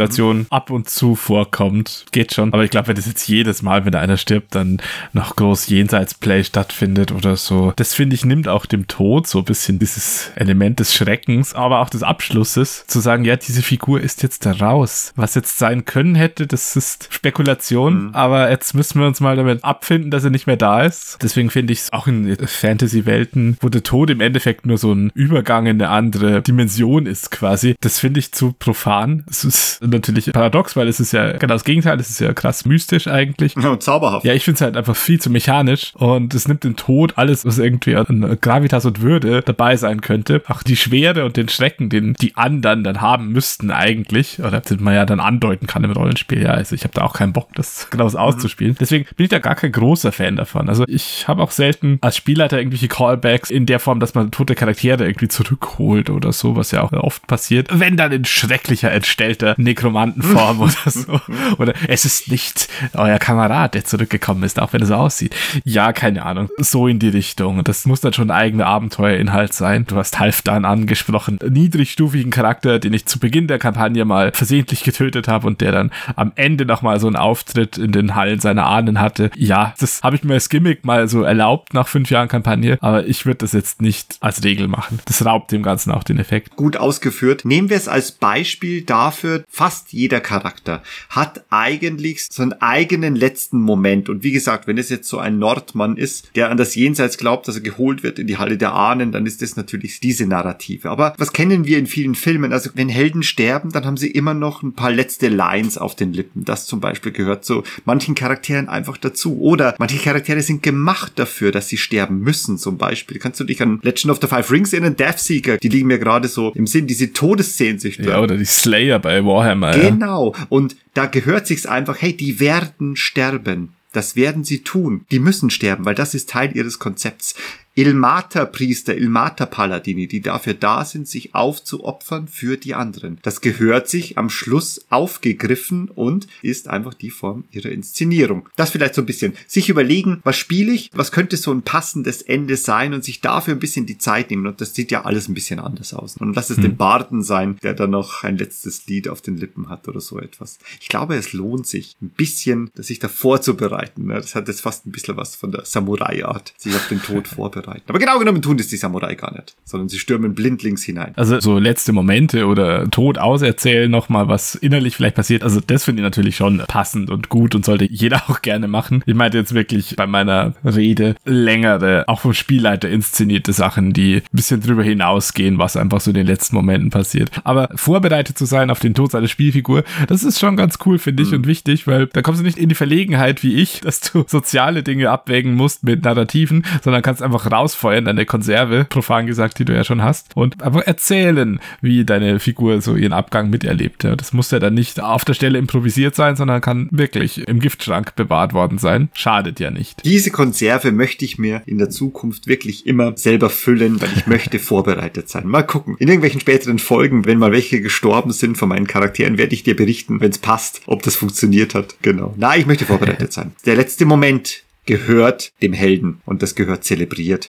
Personenkonstellation ab und zu vorkommt, geht schon. Aber ich glaube, wenn das jetzt jedes Mal, wenn da einer stirbt, dann noch groß Jenseitsplay stattfindet oder so, das finde ich, nimmt auch dem Tod so ein bisschen dieses Element des Schreckens, aber auch des Abschlusses, zu sagen, ja, diese Figur ist jetzt da raus. Was jetzt sein können hätte, das ist Spekulation, aber jetzt müssen wir uns mal damit abfinden, dass er nicht mehr da ist. Deswegen finde ich es auch in Fantasy-Welten, wo der Tod im Endeffekt nur so ein Übergang in eine andere Dimension ist quasi, das finde ich zu profan. Es ist natürlich paradox, weil es ist ja genau das Gegenteil, es ist ja krass mystisch eigentlich. Ja, und zauberhaft. Ja, ich finde es halt einfach viel zu mechanisch und es nimmt den Tod alles, was irgendwie an Gravitas und Würde dabei sein könnte. Auch die Schwere und den Schrecken, den die anderen dann haben müssten eigentlich, oder den man ja dann andeuten kann im Rollenspiel. Ja, also ich habe da auch keinen Bock, das [LAUGHS] genau so auszuspielen. Deswegen bin ich da gar kein großer Fan davon. Also ich habe auch selten als Spielleiter irgendwelche Callbacks in der Form, dass man tote Charaktere irgendwie zurückholt oder so, was ja auch oft passiert. Wenn dann in schrecklicher, entstellter Nekromantenform [LAUGHS] oder so. Oder es ist nicht euer Kamerad, der zurückgekommen ist, auch wenn er so aussieht. Ja, keine Ahnung. So in die Richtung. Das muss dann schon ein eigener Abenteuerinhalt sein. Du hast Halfdan angesprochen. Niedrigstufigen Charakter, den ich zu Beginn der Kampagne mal versehentlich getötet habe und der dann am Ende nochmal so einen Auftritt in den Hallen seiner Ahnen hatte. Ja, das habe ich mir als Gimmick mal so erlaubt nach fünf Jahren Kampagne, aber ich würde das jetzt nicht als Regel machen. Das raubt dem Ganzen auch den Effekt. gut ausgeführt. Nehmen wir es als Beispiel dafür, fast jeder Charakter hat eigentlich so einen eigenen letzten Moment. Und wie gesagt, wenn es jetzt so ein Nordmann ist, der an das Jenseits glaubt, dass er geholt wird in die Halle der Ahnen, dann ist das natürlich diese Narrative. Aber was kennen wir in vielen Filmen? Also wenn Helden sterben, dann haben sie immer noch ein paar letzte Lines auf den Lippen. Das zum Beispiel gehört zu manchen Charakteren einfach dazu. Oder manche Charaktere sind gemacht dafür, dass sie sterben müssen. Zum Beispiel kannst du dich an Legend of the Five Rings erinnern, Deathseeker, die liegen mir gerade so im Sinn, diese Todessehnsüchte. Ja, oder die Slayer bei Warhammer. Ja. Genau. Und da gehört sich's einfach, hey, die werden sterben. Das werden sie tun. Die müssen sterben, weil das ist Teil ihres Konzepts. Ilmater-Priester, Ilmater-Paladini, die dafür da sind, sich aufzuopfern für die anderen. Das gehört sich am Schluss aufgegriffen und ist einfach die Form ihrer Inszenierung. Das vielleicht so ein bisschen. Sich überlegen, was spiele ich, was könnte so ein passendes Ende sein und sich dafür ein bisschen die Zeit nehmen. Und das sieht ja alles ein bisschen anders aus. Und lass es den Barden sein, der dann noch ein letztes Lied auf den Lippen hat oder so etwas. Ich glaube, es lohnt sich ein bisschen, sich da vorzubereiten. ne? Das hat jetzt fast ein bisschen was von der Samurai-Art, sich auf den Tod [LAUGHS] vorbereiten. Aber genau genommen tun das die Samurai gar nicht, sondern sie stürmen blindlings hinein. Also so letzte Momente oder Tod auserzählen, nochmal was innerlich vielleicht passiert. Also das finde ich natürlich schon passend und gut und sollte jeder [LAUGHS] auch gerne machen. Ich meinte jetzt wirklich bei meiner Rede längere, auch vom Spielleiter inszenierte Sachen, die ein bisschen drüber hinausgehen, was einfach so in den letzten Momenten passiert. Aber vorbereitet zu sein auf den Tod seiner Spielfigur, das ist schon ganz cool, finde ich, und wichtig, weil da kommst du nicht in die Verlegenheit wie ich, [LAUGHS] dass du soziale Dinge abwägen musst mit Narrativen, sondern kannst einfach rausfeuern, deine Konserve, profan gesagt, die du ja schon hast, und einfach erzählen, wie deine Figur so ihren Abgang miterlebt. Ja, das muss ja dann nicht auf der Stelle improvisiert sein, sondern kann wirklich im Giftschrank bewahrt worden sein. Schadet ja nicht. Diese Konserve möchte ich mir in der Zukunft wirklich immer selber füllen, weil ich möchte [LAUGHS] vorbereitet sein. Mal gucken. In irgendwelchen späteren Folgen, wenn mal welche gestorben sind von meinen Charakteren, werde ich dir berichten, wenn es passt, ob das funktioniert hat. Genau. Na, ich möchte vorbereitet [LAUGHS] sein. Der letzte Moment gehört dem Helden und das gehört zelebriert.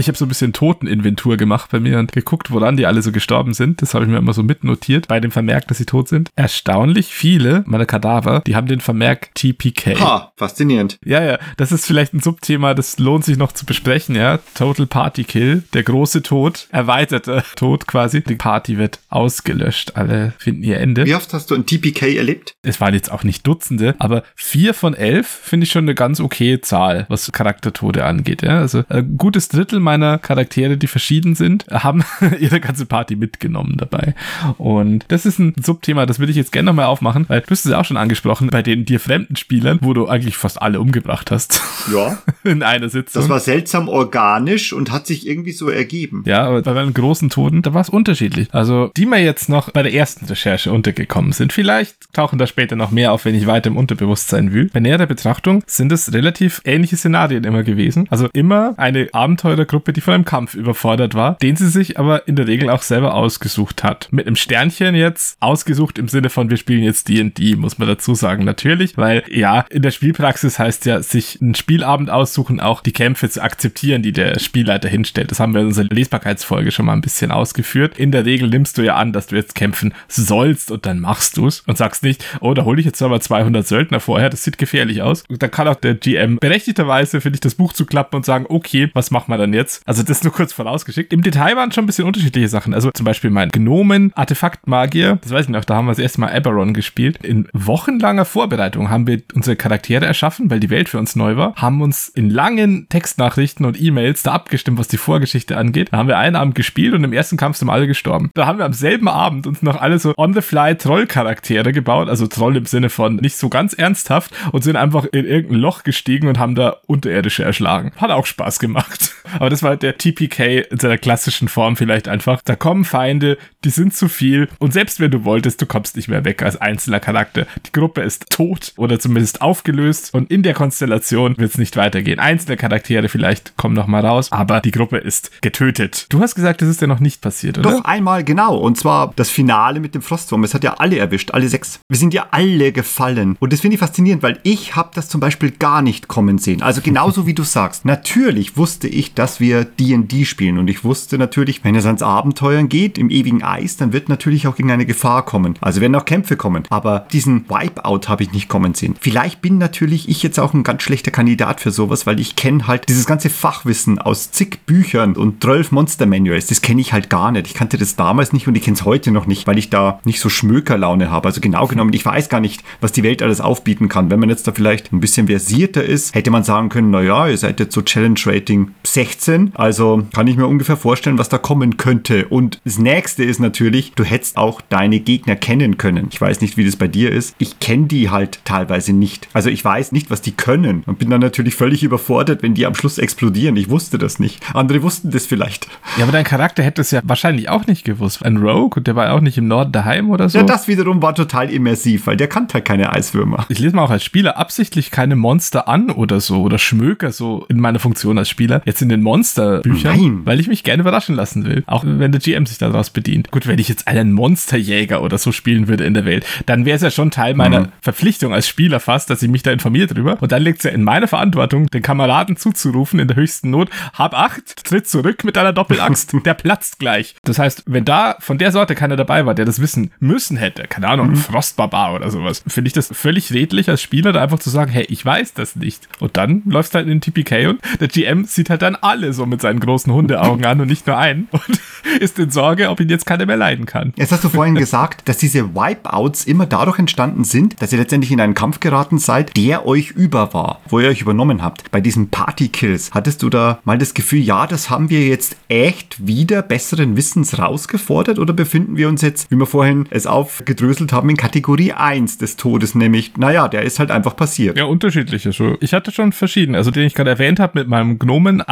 Ich habe so ein bisschen Toteninventur gemacht bei mir und geguckt, woran die alle so gestorben sind. Das habe ich mir immer so mitnotiert bei dem Vermerk, dass sie tot sind. Erstaunlich viele meiner Kadaver, die haben den Vermerk TPK. Ha, faszinierend. Ja, ja, das ist vielleicht ein Subthema, das lohnt sich noch zu besprechen, ja. Total Party Kill, der große Tod, erweiterte [LAUGHS] Tod quasi. Die Party wird ausgelöscht, alle finden ihr Ende. Wie oft hast du ein TPK erlebt? Es waren jetzt auch nicht Dutzende, aber vier von elf finde ich schon eine ganz okay Zahl, was Charaktertode angeht. Ja? Also ein gutes Drittel meiner Charaktere, die verschieden sind, haben [LAUGHS] ihre ganze Party mitgenommen dabei. Und das ist ein Subthema, das würde ich jetzt gerne nochmal aufmachen, weil du hast es ja auch schon angesprochen, bei den dir fremden Spielern, wo du eigentlich fast alle umgebracht hast [LAUGHS] Ja. in einer Sitzung. Das war seltsam organisch und hat sich irgendwie so ergeben. Ja, aber bei meinen großen Toten, da war es unterschiedlich. Also, die mir jetzt noch bei der ersten Recherche untergekommen sind, vielleicht tauchen da später noch mehr auf, wenn ich weiter im Unterbewusstsein wühle. Bei näherer Betrachtung sind es relativ ähnliche Szenarien immer gewesen. Also immer eine Abenteurergruppe, die von einem Kampf überfordert war, den sie sich aber in der Regel auch selber ausgesucht hat. Mit einem Sternchen jetzt, ausgesucht im Sinne von, wir spielen jetzt D&D, muss man dazu sagen, natürlich, weil ja, in der Spielpraxis heißt ja, sich einen Spielabend aussuchen, auch die Kämpfe zu akzeptieren, die der Spielleiter hinstellt. Das haben wir in unserer Lesbarkeitsfolge schon mal ein bisschen ausgeführt. In der Regel nimmst du ja an, dass du jetzt kämpfen sollst und dann machst du's und sagst nicht, oh, da hole ich jetzt aber 200 Söldner vorher, das sieht gefährlich aus. Und da kann auch der GM berechtigterweise für dich das Buch zuklappen und sagen, okay, was machen wir dann jetzt? Also das nur kurz vorausgeschickt. Im Detail waren schon ein bisschen unterschiedliche Sachen. Also zum Beispiel mein Gnomen, Artefaktmagier, das weiß ich noch, da haben wir das erste Mal Eberron gespielt. In wochenlanger Vorbereitung haben wir unsere Charaktere erschaffen, weil die Welt für uns neu war, haben uns in langen Textnachrichten und E-Mails da abgestimmt, was die Vorgeschichte angeht. Da haben wir einen Abend gespielt und im ersten Kampf sind wir alle gestorben. Da haben wir am selben Abend uns noch alle so on-the-fly Troll-Charaktere gebaut, also Troll im Sinne von nicht so ganz ernsthaft und sind einfach in irgendein Loch gestiegen und haben da Unterirdische erschlagen. Hat auch Spaß gemacht. Aber das war halt der TPK in seiner klassischen Form vielleicht einfach. Da kommen Feinde, die sind zu viel und selbst wenn du wolltest, du kommst nicht mehr weg als einzelner Charakter. Die Gruppe ist tot oder zumindest aufgelöst und in der Konstellation wird es nicht weitergehen. Einzelne Charaktere vielleicht kommen noch mal raus, aber die Gruppe ist getötet. Du hast gesagt, das ist ja noch nicht passiert, oder? Doch einmal genau. Und zwar das Finale mit dem Frostwurm. Es hat ja alle erwischt, alle sechs. Wir sind ja alle gefallen. Und das finde ich faszinierend, weil ich habe das zum Beispiel gar nicht kommen sehen. Also genauso wie du sagst. Natürlich wusste ich, dass wir D&D spielen. Und ich wusste natürlich, wenn es ans Abenteuern geht, im ewigen Eis, dann wird natürlich auch irgendeine Gefahr kommen. Also werden auch Kämpfe kommen. Aber diesen Wipeout habe ich nicht kommen sehen. Vielleicht bin natürlich ich jetzt auch ein ganz schlechter Kandidat für sowas, weil ich kenne halt dieses ganze Fachwissen aus zig Büchern und 12 Monster Manuals. Das kenne ich halt gar nicht. Ich kannte das damals nicht und ich kenne es heute noch nicht, weil ich da nicht so Schmökerlaune habe. Also genau genommen, ich weiß gar nicht, was die Welt alles aufbieten kann. Wenn man jetzt da vielleicht ein bisschen versierter ist, hätte man sagen können, naja, ihr seid jetzt so Challenge Rating 16 13. Also kann ich mir ungefähr vorstellen, was da kommen könnte. Und das nächste ist natürlich, du hättest auch deine Gegner kennen können. Ich weiß nicht, wie das bei dir ist. Ich kenne die halt teilweise nicht. Also ich weiß nicht, was die können. Und bin dann natürlich völlig überfordert, wenn die am Schluss explodieren. Ich wusste das nicht. Andere wussten das vielleicht. Ja, aber dein Charakter hätte es ja wahrscheinlich auch nicht gewusst. Ein Rogue, und der war auch nicht im Norden daheim oder so. Ja, das wiederum war total immersiv, weil der kannte halt keine Eiswürmer. ich lese mal auch als Spieler absichtlich keine Monster an oder so oder schmöker so in meiner Funktion als Spieler jetzt in den Monsterbüchern, Nein. weil ich mich gerne überraschen lassen will. Auch wenn der GM sich daraus bedient. Gut, wenn ich jetzt einen Monsterjäger oder so spielen würde in der Welt, dann wäre es ja schon Teil meiner Verpflichtung als Spieler fast, dass ich mich da informiere drüber. Und dann liegt es ja in meiner Verantwortung, den Kameraden zuzurufen in der höchsten Not, hab acht, tritt zurück mit deiner Doppelaxt, [LAUGHS] der platzt gleich. Das heißt, wenn da von der Sorte keiner dabei war, der das wissen müssen hätte, keine Ahnung, ein Frostbarbar oder sowas, finde ich das völlig redlich als Spieler, da einfach zu sagen, hey, ich weiß das nicht. Und dann läufst halt in den TPK und der GM sieht halt dann alle so mit seinen großen Hundeaugen an und nicht nur einen [LAUGHS] und ist in Sorge, ob ihn jetzt keiner mehr leiden kann. Jetzt hast du vorhin gesagt, dass diese Wipeouts immer dadurch entstanden sind, dass ihr letztendlich in einen Kampf geraten seid, der euch über war, wo ihr euch übernommen habt. Bei diesen Partykills, hattest du da mal das Gefühl, ja, das haben wir jetzt echt wieder besseren Wissens rausgefordert oder befinden wir uns jetzt, wie wir vorhin es aufgedröselt haben, in Kategorie 1 des Todes, nämlich, naja, der ist halt einfach passiert. Ja, unterschiedliche. Ich hatte schon verschiedene. Also den ich gerade erwähnt habe mit meinem Gnomen,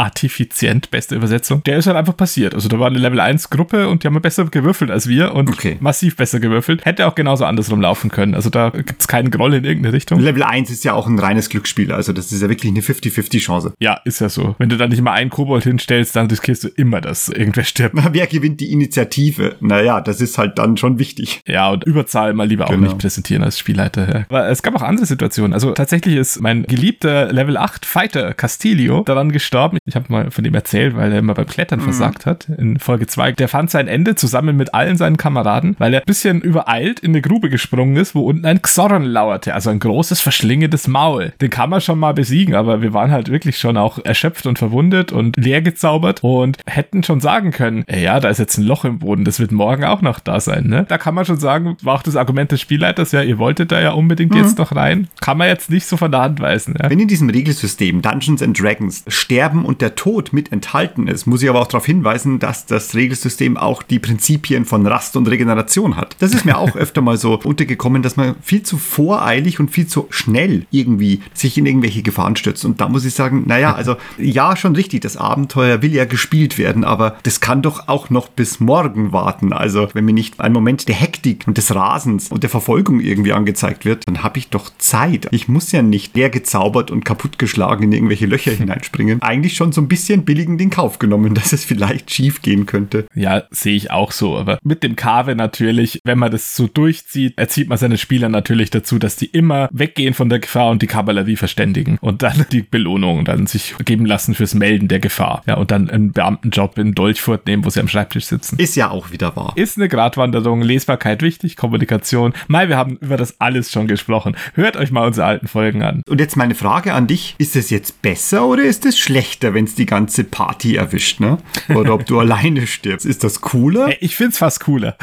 artifizient, beste Übersetzung, der ist halt einfach passiert. Also da war eine Level 1 Gruppe und die haben besser gewürfelt als wir und Okay. massiv besser gewürfelt. Hätte auch genauso andersrum laufen können. Also da gibt's keinen Groll in irgendeine Richtung. Level 1 ist ja auch ein reines Glücksspiel, also das ist ja wirklich eine 50-50 Chance. Ja, ist ja so. Wenn du da nicht mal einen Kobold hinstellst, dann riskierst du immer, dass irgendwer stirbt. [LAUGHS] Wer gewinnt die Initiative? Naja, das ist halt dann schon wichtig. Ja, und Überzahl mal lieber auch Genau. nicht präsentieren als Spielleiter. Ja. Aber es gab auch andere Situationen. Also tatsächlich ist mein geliebter Level 8 Fighter Castilio daran gestorben. Ich habe mal von ihm erzählt, weil er immer beim Klettern versagt hat in Folge 2. Der fand sein Ende zusammen mit allen seinen Kameraden, weil er ein bisschen übereilt in eine Grube gesprungen ist, wo unten ein Xorn lauerte. Also ein großes, verschlingendes Maul. Den kann man schon mal besiegen, aber wir waren halt wirklich schon auch erschöpft und verwundet und leer gezaubert und hätten schon sagen können, "Ey, ja, da ist jetzt ein Loch im Boden, das wird morgen auch noch da sein. Ne? Da kann man schon sagen, war auch das Argument des Spielleiters, ja, ihr wolltet da ja unbedingt jetzt noch rein. Kann man jetzt nicht so von der Hand weisen. Ja? Wenn in diesem Regelsystem Dungeons and Dragons Sterben und der Tod mit enthalten ist, muss ich aber auch darauf hinweisen, dass das Regelsystem auch die Prinzipien von Rast und Regeneration hat. Das ist mir auch [LAUGHS] öfter mal so untergekommen, dass man viel zu voreilig und viel zu schnell irgendwie sich in irgendwelche Gefahren stürzt. Und da muss ich sagen, naja, also ja, schon richtig, das Abenteuer will ja gespielt werden, aber das kann doch auch noch bis morgen warten. Also wenn mir nicht ein Moment der Hektik und des Rasens und der Verfolgung irgendwie angezeigt wird, dann habe ich doch Zeit. Ich muss ja nicht der gezaubert und kaputtgeschlagen in irgendwelche Löcher [LAUGHS] hineinspringen. Eigentlich schon so ein bisschen billigend in Kauf genommen, [LAUGHS] dass es vielleicht schief gehen könnte. Ja, sehe ich auch so. Aber mit dem Kave natürlich, wenn man das so durchzieht, erzieht man seine Spieler natürlich dazu, dass die immer weggehen von der Gefahr und die Kavallerie verständigen und dann [LAUGHS] die Belohnung dann sich geben lassen fürs Melden der Gefahr. Ja, und dann einen Beamtenjob in Dolchfurt nehmen, wo sie am Schreibtisch sitzen. Ist ja auch wieder wahr. Ist eine Gratwanderung, Lesbarkeit wichtig, Kommunikation. Mai, wir haben über das alles schon gesprochen. Hört euch mal unsere alten Folgen an. Und jetzt meine Frage an dich, ist es jetzt besser oder ist es schlechter, wenn es die ganze Party erwischt, ne? Oder ob du [LAUGHS] alleine stirbst? Ist das cooler? Ich find's fast cooler.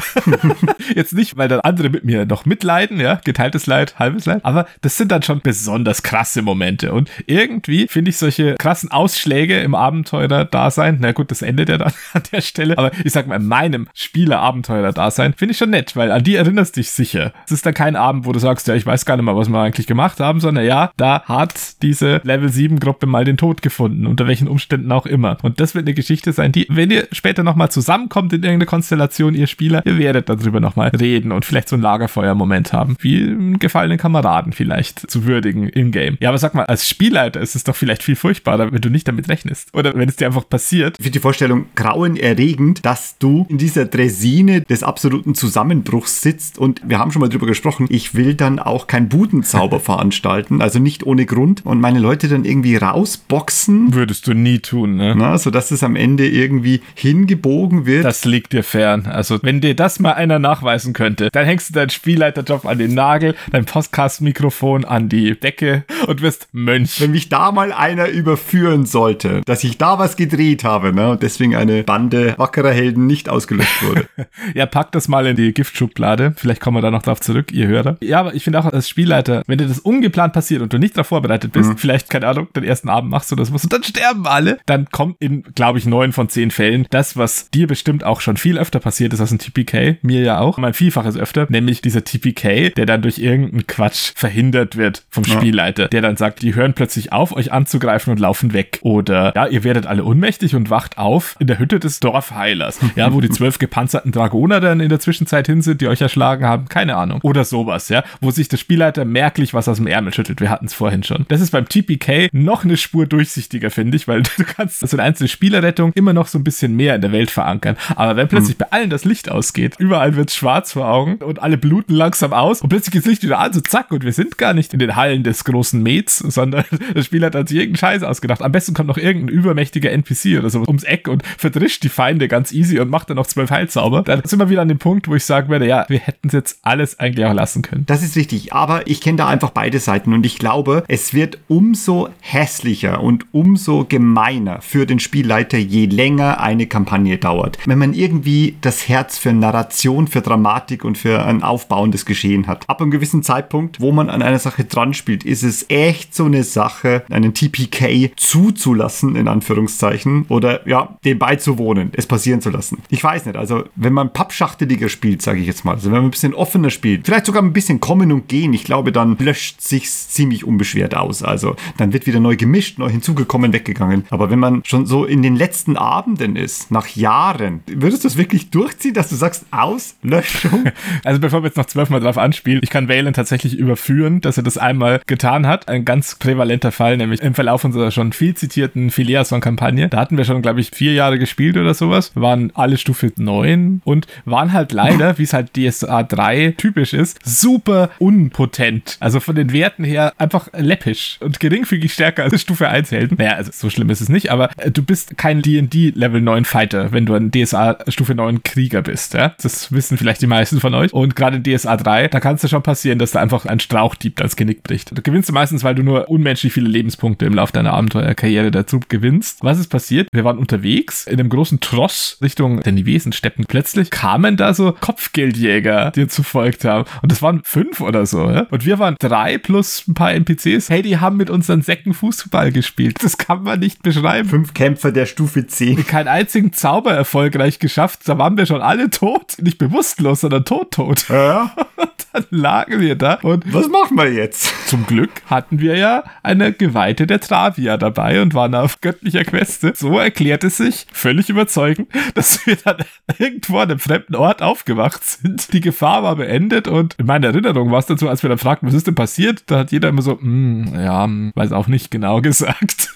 [LAUGHS] Jetzt nicht, weil dann andere mit mir noch mitleiden, ja, geteiltes Leid, halbes Leid, aber das sind dann schon besonders krasse Momente und irgendwie finde ich solche krassen Ausschläge im Abenteurer-Dasein, na gut, das endet ja dann [LAUGHS] an der Stelle, aber ich sag mal, in meinem Spieler-Abenteurer-Dasein finde ich schon nett, weil an die erinnerst dich sicher. Es ist dann kein Abend, wo du sagst, ja, ich weiß gar nicht mal, was wir eigentlich gemacht haben, sondern ja, da hat diese Level 7 Gruppe mal den Tod gefunden, unter welchen Umständen auch immer. Und das wird eine Geschichte sein, die, wenn ihr später nochmal zusammenkommt in irgendeine Konstellation, ihr Spieler, ihr werdet darüber nochmal reden und vielleicht so einen Lagerfeuer-Moment haben, wie einen gefallenen Kameraden vielleicht zu würdigen im Game. Ja, aber sag mal, als Spielleiter ist es doch vielleicht viel furchtbarer, wenn du nicht damit rechnest. Oder wenn es dir einfach passiert. Ich finde die Vorstellung grauenerregend, dass du in dieser Dresine des absoluten Zusammenbruchs sitzt und wir haben schon mal drüber gesprochen, ich will dann auch kein Budenzauber [LAUGHS] veranstalten, also nicht ohne Grund und meine Leute dann irgendwie rausboxen, Würdest du nie tun, ne? na, sodass es am Ende irgendwie hingebogen wird. Das liegt dir fern. Also, wenn dir das mal einer nachweisen könnte, dann hängst du deinen Spielleiterjob an den Nagel, dein Podcast-Mikrofon an die Decke und wirst Mönch. wenn mich da mal einer überführen sollte, dass ich da was gedreht habe, ne, und deswegen eine Bande wackerer Helden nicht ausgelöscht wurde. [LAUGHS] Ja, pack das mal in die Giftschublade. Vielleicht kommen wir da noch drauf zurück, ihr Hörer. Ja, aber ich finde auch als Spielleiter, wenn dir das ungeplant passiert und du nicht darauf vorbereitet bist, vielleicht, keine Ahnung, den ersten Abend machst du das was und dann sterben alle, dann kommt in, glaube ich, neun von zehn Fällen das, was dir bestimmt auch schon viel öfter passiert ist als ein TPK, mir ja auch, mein Vielfaches öfter, nämlich dieser TPK, der dann durch irgendeinen Quatsch verhindert wird vom Spielleiter, der dann sagt, die hören plötzlich auf, euch anzugreifen und laufen weg. Oder, ja, ihr werdet alle ohnmächtig und wacht auf in der Hütte des Dorfheilers, ja, wo die [LAUGHS] zwölf gepanzerten Dragoner dann in der Zwischenzeit hin sind, die euch erschlagen haben, keine Ahnung. Oder sowas, ja, wo sich der Spielleiter merklich was aus dem Ärmel schüttelt. Wir hatten es vorhin schon. Das ist beim TPK noch eine Spur durchsichtiger, finde ich, weil [LAUGHS] du kannst so eine einzelne Spielerrettung immer noch so ein bisschen mehr in der Welt verankern. Aber wenn plötzlich bei allen das Licht ausgeht, überall wird schwarz vor Augen und alle bluten langsam aus und plötzlich geht's Licht wieder an, so zack, und wir sind gar nicht in den Hallen des großen Mets, [LAUGHS] sondern das Spiel hat sich irgendeinen Scheiß ausgedacht. Am besten kommt noch irgendein übermächtiger NPC oder so ums Eck und verdrischt die Feinde ganz easy und macht dann noch zwölf Heilzauber. Dann sind wir wieder an dem Punkt, wo ich sagen werde, ja, wir hätten es jetzt alles eigentlich auch lassen können. Das ist richtig, aber ich kenne da einfach beide Seiten und ich glaube, es wird umso hässlicher und umso gemeiner für den Spielleiter, je länger eine Kampagne dauert. Wenn man irgendwie das Herz für Narration, für Dramatik und für ein aufbauendes Geschehen hat. Ab einem gewissen Zeitpunkt, wo man an einer Sache dran spielt, ist es echt so eine Sache, einen TPK zuzulassen, in Anführungszeichen, oder ja, dem beizuwohnen, es passieren zu lassen. Ich weiß nicht, also wenn man pappschachteliger spielt, sage ich jetzt mal, also wenn man ein bisschen offener spielt, vielleicht sogar ein bisschen kommen und gehen, ich glaube, dann löscht sich's ziemlich unbeschwert aus. Also dann wird wieder neu gemischt, neu hinzugekommen, weggegangen. Aber wenn man schon so in den letzten Abenden ist, nach Jahren, würdest du es wirklich durchziehen, dass du sagst, Auslöschung? [LAUGHS] Also bevor wir jetzt noch zwölfmal drauf anspielen, ich kann Valen tatsächlich überführen, dass er das einmal getan hat. Ein ganz prävalenter Fall, nämlich im Verlauf unserer schon viel zitierten Filiason-Kampagne. Da hatten wir schon, glaube ich, vier Jahre gespielt oder sowas, waren alle Stufe 9 und waren halt leider, [LAUGHS] wie es halt DSA 3 typisch ist, super unpotent. Also von den Werten her einfach läppisch und geringfügig stärker als Stufe 1 Helden. Naja, also so schlimm ist es nicht, aber äh, du bist kein D&D Level 9 Fighter, wenn du ein DSA Stufe 9 Krieger bist, ja? Das wissen vielleicht die meisten von euch. Und gerade in DSA 3, da kann es ja schon passieren, dass da einfach ein Strauchdieb das Genick bricht. Du gewinnst meistens, weil du nur unmenschlich viele Lebenspunkte im Laufe deiner Abenteuerkarriere dazu gewinnst. Was ist passiert? Wir waren unterwegs in einem großen Tross Richtung der Nivesensteppen. Plötzlich kamen da so Kopfgeldjäger, die uns verfolgt haben. Und das waren fünf oder so, ja? Und wir waren drei plus ein paar NPCs. Hey, die haben mit unseren Säcken Fußball gespielt. Das kann man nicht beschreiben. Fünf Kämpfer der Stufe 10. Keinen einzigen Zauber erfolgreich geschafft. Da waren wir schon alle tot. Nicht bewusstlos, sondern tot, tot. Ja, [LAUGHS] Und dann lagen wir da und was machen wir jetzt? zum Glück hatten wir ja eine Geweihte der Travia dabei und waren auf göttlicher Queste. So erklärt es sich, völlig überzeugend, [LAUGHS] dass wir dann irgendwo an einem fremden Ort aufgewacht sind. Die Gefahr war beendet und in meiner Erinnerung war es dazu, als wir dann fragten, was ist denn passiert, da hat jeder immer so, "Hm, ja, hm, weiß auch nicht genau [LAUGHS] gesagt.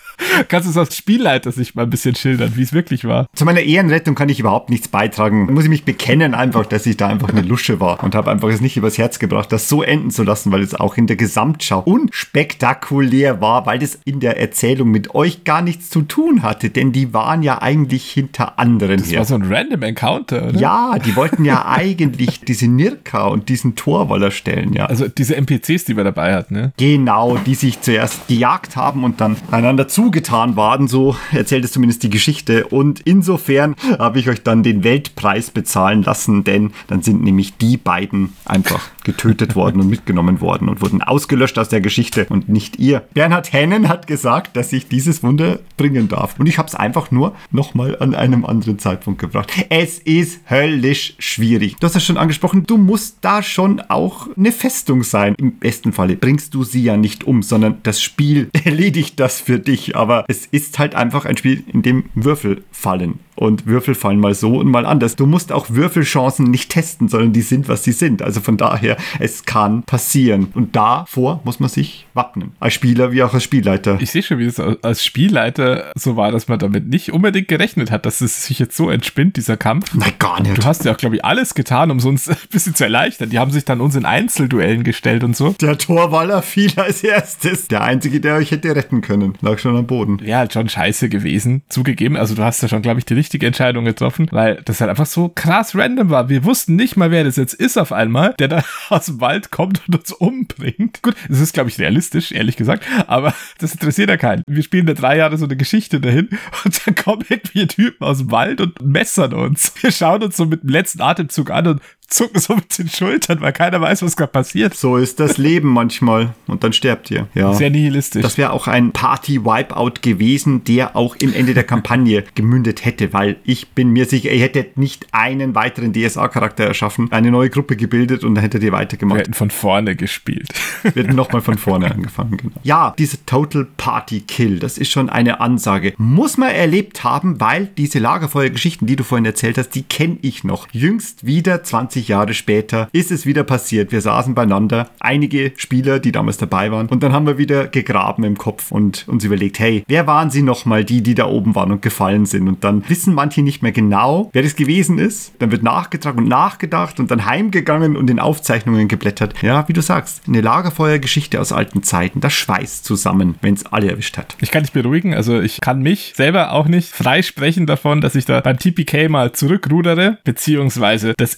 Kannst du es aus Spielleiter sich mal ein bisschen schildern, wie es wirklich war? Zu meiner Ehrenrettung kann ich überhaupt nichts beitragen. Da muss ich mich bekennen einfach, dass ich da einfach eine Lusche war und habe einfach es nicht übers Herz gebracht, das so enden zu lassen, weil es auch in der Gesamtschau unspektakulär war, weil das in der Erzählung mit euch gar nichts zu tun hatte, denn die waren ja eigentlich hinter anderen Das war so ein random Encounter, oder? Ja, die wollten ja eigentlich diese Nirka und diesen Torwaller stellen, ja. Also diese NPCs, die wir dabei hatten, ne? Genau, die sich zuerst gejagt haben und dann einander zugetan waren, so erzählt es zumindest die Geschichte. Und insofern habe ich euch dann den Weltpreis bezahlen lassen, denn dann sind nämlich die beiden einfach getötet worden und mitgenommen worden und wurden ausgelöscht aus der Geschichte und nicht ihr. Bernhard Hennen hat gesagt, dass ich dieses Wunder bringen darf. Und ich habe es einfach nur nochmal an einem anderen Zeitpunkt gebracht. Es ist höllisch schwierig. Du hast es schon angesprochen, du musst da schon auch eine Festung sein. Im besten Falle bringst du sie ja nicht um, sondern das Spiel [LAUGHS] erledigt das für dich. Aber es ist halt einfach ein Spiel, in dem Würfel fallen. Und Würfel fallen mal so und mal anders. Du musst auch Würfelchancen nicht testen, sondern die sind, was sie sind. Also von daher, es kann passieren. Und davor muss man sich wappnen. Als Spieler wie auch als Spielleiter. Ich sehe schon, wie es als Spielleiter so war, dass man damit nicht unbedingt gerechnet hat, dass es sich jetzt so entspinnt, dieser Kampf. Nein, gar nicht. Du hast ja auch, glaube ich, alles getan, um es uns [LAUGHS] ein bisschen zu erleichtern. Die haben sich dann uns in Einzelduellen gestellt und so. Der Torwaller fiel als erstes. Der einzige, der euch hätte retten können, lag schon am Boden. Wäre halt schon scheiße gewesen, zugegeben. Also du hast ja schon, glaube ich, die richtige richtige Entscheidung getroffen, weil das halt einfach so krass random war. Wir wussten nicht mal, wer das jetzt ist auf einmal, der da [LAUGHS] aus dem Wald kommt und uns umbringt. Gut, das ist, glaube ich, realistisch, ehrlich gesagt, aber [LAUGHS] das interessiert ja keinen. Wir spielen da drei Jahre so eine Geschichte dahin und dann kommen irgendwie Typen aus dem Wald und messern uns. Wir schauen uns so mit dem letzten Atemzug an und zucken so mit den Schultern, weil keiner weiß, was gerade passiert. So ist das Leben manchmal. Und dann sterbt ihr. Ja. Sehr nihilistisch. Das wäre auch ein Party-Wipeout gewesen, der auch im Ende der Kampagne [LAUGHS] gemündet hätte, weil ich bin mir sicher, ihr hättet nicht einen weiteren DSA-Charakter erschaffen, eine neue Gruppe gebildet und dann hättet ihr wir weitergemacht. hätten von vorne gespielt. Wir hätten nochmal von vorne angefangen. Genau. Ja, diese Total Party Kill, das ist schon eine Ansage. Muss man erlebt haben, weil diese Lagerfeuergeschichten, die du vorhin erzählt hast, die kenne ich noch. Jüngst wieder 20 Jahre später ist es wieder passiert. Wir saßen beieinander, einige Spieler, die damals dabei waren, und dann haben wir wieder gegraben im Kopf und uns überlegt, hey, wer waren sie nochmal, die, die da oben waren und gefallen sind? Und dann wissen manche nicht mehr genau, wer das gewesen ist. Dann wird nachgetragen und nachgedacht und dann heimgegangen und in Aufzeichnungen geblättert. Ja, wie du sagst, eine Lagerfeuergeschichte aus alten Zeiten, das schweißt zusammen, wenn es alle erwischt hat. Ich kann dich beruhigen, also ich kann mich selber auch nicht freisprechen davon, dass ich da beim TPK mal zurückrudere, beziehungsweise das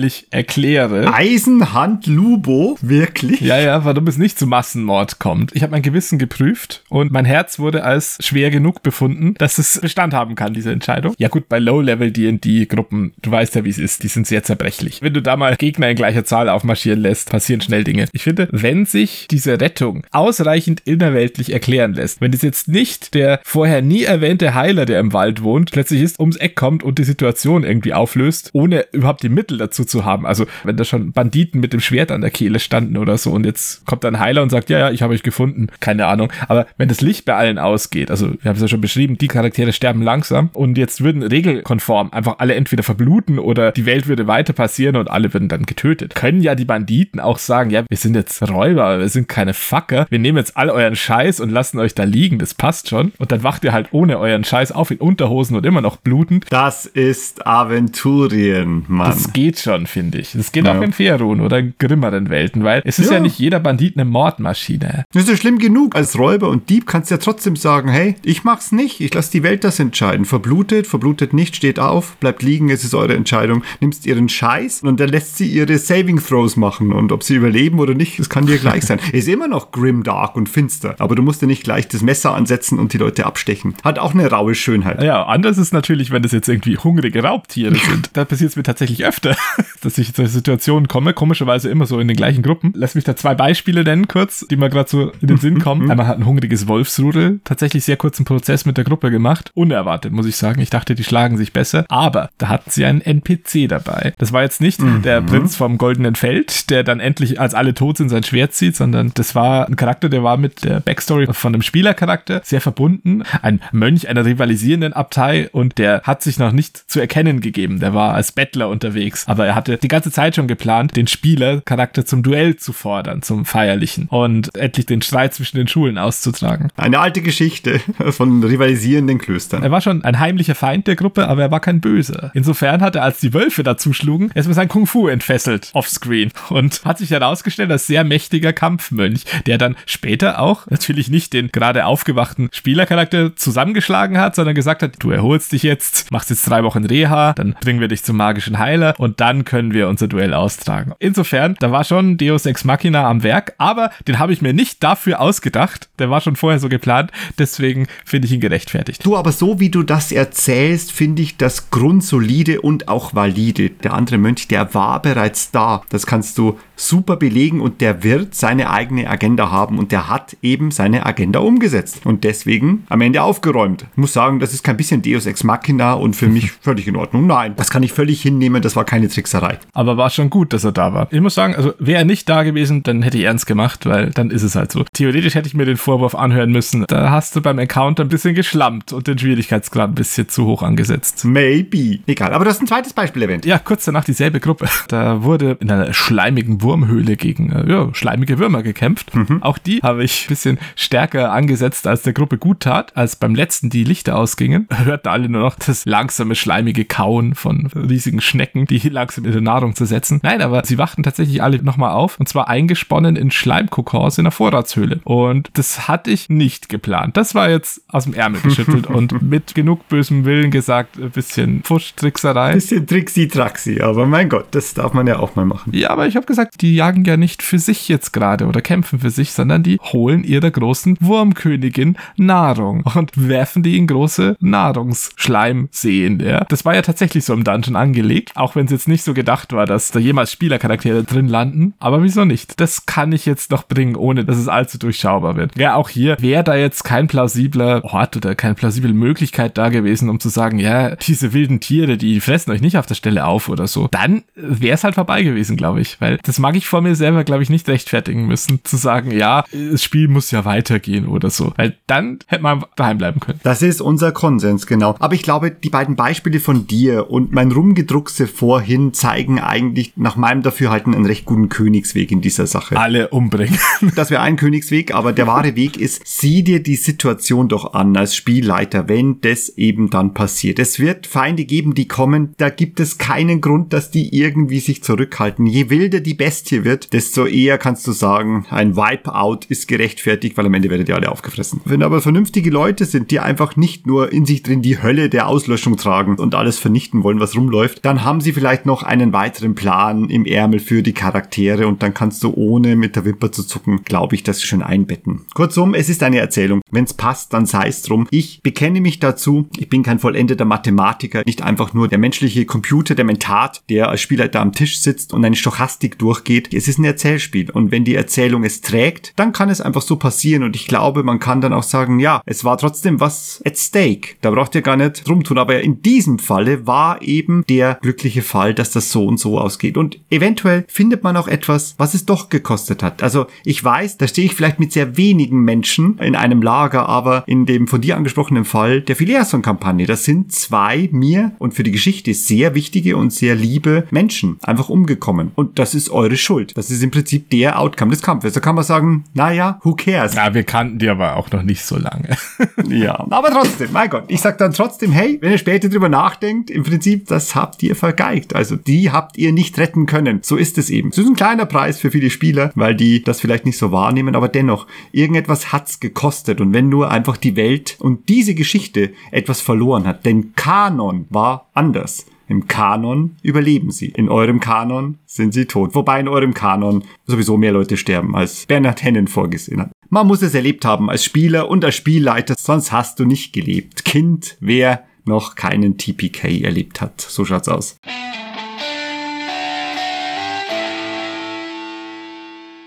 innerweltlich erkläre. Eisenhand Lubo, wirklich? Ja, ja, warum es nicht zu Massenmord kommt. Ich habe mein Gewissen geprüft und mein Herz wurde als schwer genug befunden, dass es Bestand haben kann, diese Entscheidung. Ja gut, bei Low-Level D&D-Gruppen, du weißt ja, wie es ist, die sind sehr zerbrechlich. Wenn du da mal Gegner in gleicher Zahl aufmarschieren lässt, passieren schnell Dinge. Ich finde, wenn sich diese Rettung ausreichend innerweltlich erklären lässt, wenn es jetzt nicht der vorher nie erwähnte Heiler, der im Wald wohnt, plötzlich ist, ums Eck kommt und die Situation irgendwie auflöst, ohne überhaupt die Mittel dazu zu haben. Also wenn da schon Banditen mit dem Schwert an der Kehle standen oder so und jetzt kommt ein Heiler und sagt, ja, ja, ich habe euch gefunden, keine Ahnung. Aber wenn das Licht bei allen ausgeht, also wir haben es ja schon beschrieben, die Charaktere sterben langsam und jetzt würden regelkonform einfach alle entweder verbluten oder die Welt würde weiter passieren und alle würden dann getötet. Können ja die Banditen auch sagen, ja, wir sind jetzt Räuber, aber wir sind keine Fucker. Wir nehmen jetzt all euren Scheiß und lassen euch da liegen, das passt schon. Und dann wacht ihr halt ohne euren Scheiß auf in Unterhosen und immer noch blutend. Das ist Aventurien, Mann. Das geht schon, finde ich. Das geht Ja. auch in Faerun oder in grimmeren Welten, weil es ist ja, Ja. nicht jeder Bandit eine Mordmaschine. Das ist ja schlimm genug. Als Räuber und Dieb kannst du ja trotzdem sagen, hey, ich mach's nicht. Ich lasse die Welt das entscheiden. Verblutet, verblutet nicht, steht auf, bleibt liegen, es ist eure Entscheidung. Nimmst ihren Scheiß und dann lässt sie ihre Saving Throws machen. Und ob sie überleben oder nicht, das kann dir [LAUGHS] gleich sein. Ist immer noch grim, dark und finster. Aber du musst ja nicht gleich das Messer ansetzen und die Leute abstechen. Hat auch eine raue Schönheit. Ja, anders ist natürlich, wenn das jetzt irgendwie hungrige Raubtiere [LAUGHS] sind. Da passiert es mir tatsächlich öfter, [LAUGHS] dass ich in solche Situationen komme. Komischerweise immer so in den gleichen Gruppen. Lass mich da zwei Beispiele nennen, kurz, die mir gerade so in den Sinn kommen. Einmal hat ein hungriges Wolfsrudel tatsächlich sehr kurzen Prozess mit der Gruppe gemacht. Unerwartet, muss ich sagen. Ich dachte, die schlagen sich besser. Aber da hatten sie einen NPC dabei. Das war jetzt nicht der Prinz vom goldenen Feld, der dann endlich, als alle tot sind, sein Schwert zieht, sondern das war ein Charakter, der war mit der Backstory von einem Spielercharakter sehr verbunden. Ein Mönch einer rivalisierenden Abtei und der hat sich noch nicht zu erkennen gegeben. Der war als Bettler unterwegs. Aber er hatte die ganze Zeit schon geplant, den Spielercharakter zum Duell zu fordern, zum Feierlichen und endlich den Streit zwischen den Schulen auszutragen. Eine alte Geschichte [LAUGHS] von rivalisierenden Klöstern. Er war schon ein heimlicher Feind der Gruppe, aber er war kein Böser. Insofern hat er, als die Wölfe dazu schlugen, erstmal sein Kung Fu entfesselt, offscreen. Und hat sich herausgestellt als sehr mächtiger Kampfmönch, der dann später auch natürlich nicht den gerade aufgewachten Spielercharakter zusammengeschlagen hat, sondern gesagt hat, du erholst dich jetzt, machst jetzt drei Wochen Reha, dann bringen wir dich zum magischen Heiler und dann können wir unser Duell austragen. Insofern, da war schon Deus Ex Machina am Werk, aber den habe ich mir nicht dafür ausgedacht. Der war schon vorher so geplant, deswegen finde ich ihn gerechtfertigt. Du, aber so wie du das erzählst, finde ich das grundsolide und auch valide. Der andere Mönch, der war bereits da. Das kannst du super belegen und der wird seine eigene Agenda haben und der hat eben seine Agenda umgesetzt und deswegen am Ende aufgeräumt. Ich muss sagen, das ist kein bisschen Deus Ex Machina und für mich [LAUGHS] völlig in Ordnung. Nein, das kann ich völlig hinnehmen, das war keine Trickserei. Aber war schon gut, dass er da war. Ich muss sagen, also wäre er nicht da gewesen, dann hätte ich ernst gemacht, weil dann ist es halt so. Theoretisch hätte ich mir den Vorwurf anhören müssen. Da hast du beim Encounter ein bisschen geschlampt und den Schwierigkeitsgrad ein bisschen zu hoch angesetzt. Maybe. Egal, aber du hast ein zweites Beispiel erwähnt. Ja, kurz danach dieselbe Gruppe. Da wurde in einer schleimigen Wurmhöhle gegen äh, ja, schleimige Würmer gekämpft. Auch die habe ich ein bisschen stärker angesetzt, als der Gruppe gut tat. Als beim letzten die Lichter ausgingen, [LAUGHS] hörten alle nur noch das langsame, schleimige Kauen von riesigen Schnecken, die langsam trotzdem ihre Nahrung zu setzen. Nein, aber sie wachten tatsächlich alle nochmal auf und zwar eingesponnen in Schleimkokons in der Vorratshöhle. Und das hatte ich nicht geplant. Das war jetzt aus dem Ärmel geschüttelt [LAUGHS] und mit genug bösem Willen gesagt, ein bisschen Fuschtrickserei. Bisschen Trixi-Traxi, aber mein Gott, das darf man ja auch mal machen. Ja, aber ich habe gesagt, die jagen ja nicht für sich jetzt gerade oder kämpfen für sich, sondern die holen ihrer großen Wurmkönigin Nahrung und werfen die in große Nahrungsschleimseen. Ja. Das war ja tatsächlich so im Dungeon angelegt, auch wenn es jetzt nicht so gedacht war, dass da jemals Spielercharaktere drin landen. Aber wieso nicht? Das kann ich jetzt noch bringen, ohne dass es allzu durchschaubar wird. Ja, auch hier wäre da jetzt kein plausibler Ort oder keine plausible Möglichkeit da gewesen, um zu sagen, ja, diese wilden Tiere, die fressen euch nicht auf der Stelle auf oder so. Dann wäre es halt vorbei gewesen, glaube ich. Weil das mag ich vor mir selber, glaube ich, nicht rechtfertigen müssen, zu sagen, ja, das Spiel muss ja weitergehen oder so. Weil dann hätte man daheim bleiben können. Das ist unser Konsens, genau. Aber ich glaube, die beiden Beispiele von dir und mein Rumgedruckse vorhin zeigen eigentlich nach meinem Dafürhalten einen recht guten Königsweg in dieser Sache. Alle umbringen. [LAUGHS] Das wäre ein Königsweg, aber der wahre Weg ist, sieh dir die Situation doch an als Spielleiter, wenn das eben dann passiert. Es wird Feinde geben, die kommen, da gibt es keinen Grund, dass die irgendwie sich zurückhalten. Je wilder die Bestie wird, desto eher kannst du sagen, ein Wipeout ist gerechtfertigt, weil am Ende werdet ihr alle aufgefressen. Wenn aber vernünftige Leute sind, die einfach nicht nur in sich drin die Hölle der Auslöschung tragen und alles vernichten wollen, was rumläuft, dann haben sie vielleicht noch einen weiteren Plan im Ärmel für die Charaktere und dann kannst du ohne mit der Wimper zu zucken, glaube ich, das schön einbetten. Kurzum, es ist eine Erzählung. Wenn es passt, dann sei es drum. Ich bekenne mich dazu. Ich bin kein vollendeter Mathematiker, nicht einfach nur der menschliche Computer, der Mentat, der als Spielleiter am Tisch sitzt und eine Stochastik durchgeht. Es ist ein Erzählspiel und wenn die Erzählung es trägt, dann kann es einfach so passieren und ich glaube, man kann dann auch sagen, ja, es war trotzdem was at stake. Da braucht ihr gar nicht rumtun, aber in diesem Falle war eben der glückliche Fall, dass das so und so ausgeht und eventuell findet man auch etwas, was es doch gekostet hat. Also ich weiß, da stehe ich vielleicht mit sehr wenigen Menschen in einem Lager, aber in dem von dir angesprochenen Fall der Filiason-Kampagne, das sind zwei mir und für die Geschichte sehr wichtige und sehr liebe Menschen einfach umgekommen. Und das ist eure Schuld. Das ist im Prinzip der Outcome des Kampfes. Da kann man sagen, naja, who cares? Ja, wir kannten die aber auch noch nicht so lange. [LAUGHS] Ja, [LAUGHS] aber trotzdem, mein Gott, ich sag dann trotzdem, hey, wenn ihr später drüber nachdenkt, im Prinzip, das habt ihr vergeigt. Also die habt ihr nicht retten können. So ist es eben. Es ist ein kleiner Preis für viele Spieler, weil die das vielleicht nicht so wahrnehmen, aber dennoch, irgendetwas hat's gekostet. Und wenn nur einfach die Welt und diese Geschichte etwas verloren hat, denn Kanon war anders. Im Kanon überleben sie. In eurem Kanon sind sie tot. Wobei in eurem Kanon sowieso mehr Leute sterben, als Bernhard Hennen vorgesehen hat. Man muss es erlebt haben als Spieler und als Spielleiter, sonst hast du nicht gelebt. Kind, wer noch keinen TPK erlebt hat. So schaut's aus.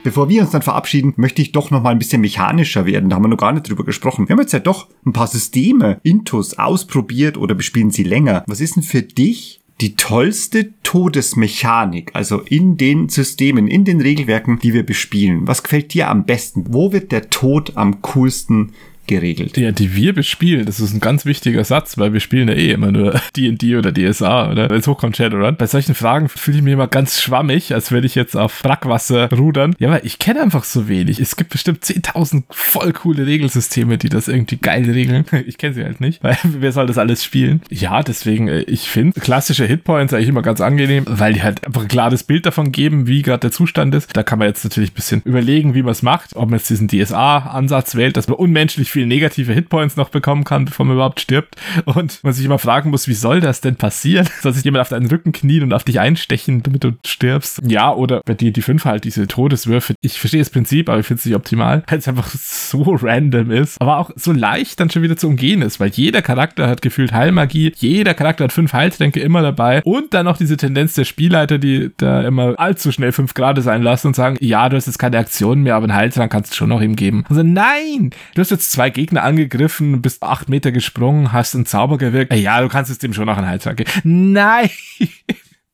Bevor wir uns dann verabschieden, möchte ich doch noch mal ein bisschen mechanischer werden. Da haben wir noch gar nicht drüber gesprochen. Wir haben jetzt ja doch ein paar Systeme, Intus, ausprobiert oder bespielen sie länger. Was ist denn für dich die tollste Todesmechanik, also in den Systemen, in den Regelwerken, die wir bespielen? Was gefällt dir am besten? Wo wird der Tod am coolsten geregelt? Ja, die wir bespielen, das ist ein ganz wichtiger Satz, weil wir spielen ja eh immer nur [LAUGHS] D&D oder DSA oder es hochkommt Shadowrun. Bei solchen Fragen fühle ich mich immer ganz schwammig, als würde ich jetzt auf Brackwasser rudern. Ja, weil ich kenne einfach so wenig. Es gibt bestimmt 10.000 voll coole Regelsysteme, die das irgendwie geil regeln. [LAUGHS] Ich kenne sie halt nicht, weil [LAUGHS] wer soll das alles spielen? Ja, deswegen, äh, ich finde klassische Hitpoints eigentlich immer ganz angenehm, weil die halt einfach ein klares Bild davon geben, wie gerade der Zustand ist. Da kann man jetzt natürlich ein bisschen überlegen, wie man es macht, ob man jetzt diesen DSA-Ansatz wählt, dass man unmenschlich viel negative Hitpoints noch bekommen kann, bevor man überhaupt stirbt. Und man sich immer fragen muss, wie soll das denn passieren? [LAUGHS] Soll sich jemand auf deinen Rücken knien und auf dich einstechen, damit du stirbst? Ja, oder bei dir die fünf halt diese Todeswürfe. Ich verstehe das Prinzip, aber ich finde es nicht optimal, weil es einfach so [LAUGHS] random ist. Aber auch so leicht dann schon wieder zu umgehen ist, weil jeder Charakter hat gefühlt Heilmagie, jeder Charakter hat fünf Heiltränke immer dabei und dann noch diese Tendenz der Spielleiter, die da immer allzu schnell fünf Grade sein lassen und sagen, ja, du hast jetzt keine Aktion mehr, aber einen Heiltrank kannst du schon noch ihm geben. Also nein, du hast jetzt zwei Gegner angegriffen, bist acht Meter gesprungen, hast einen Zauber gewirkt. Ja, du kannst es dem schon noch einen Heiltrank geben. Nein!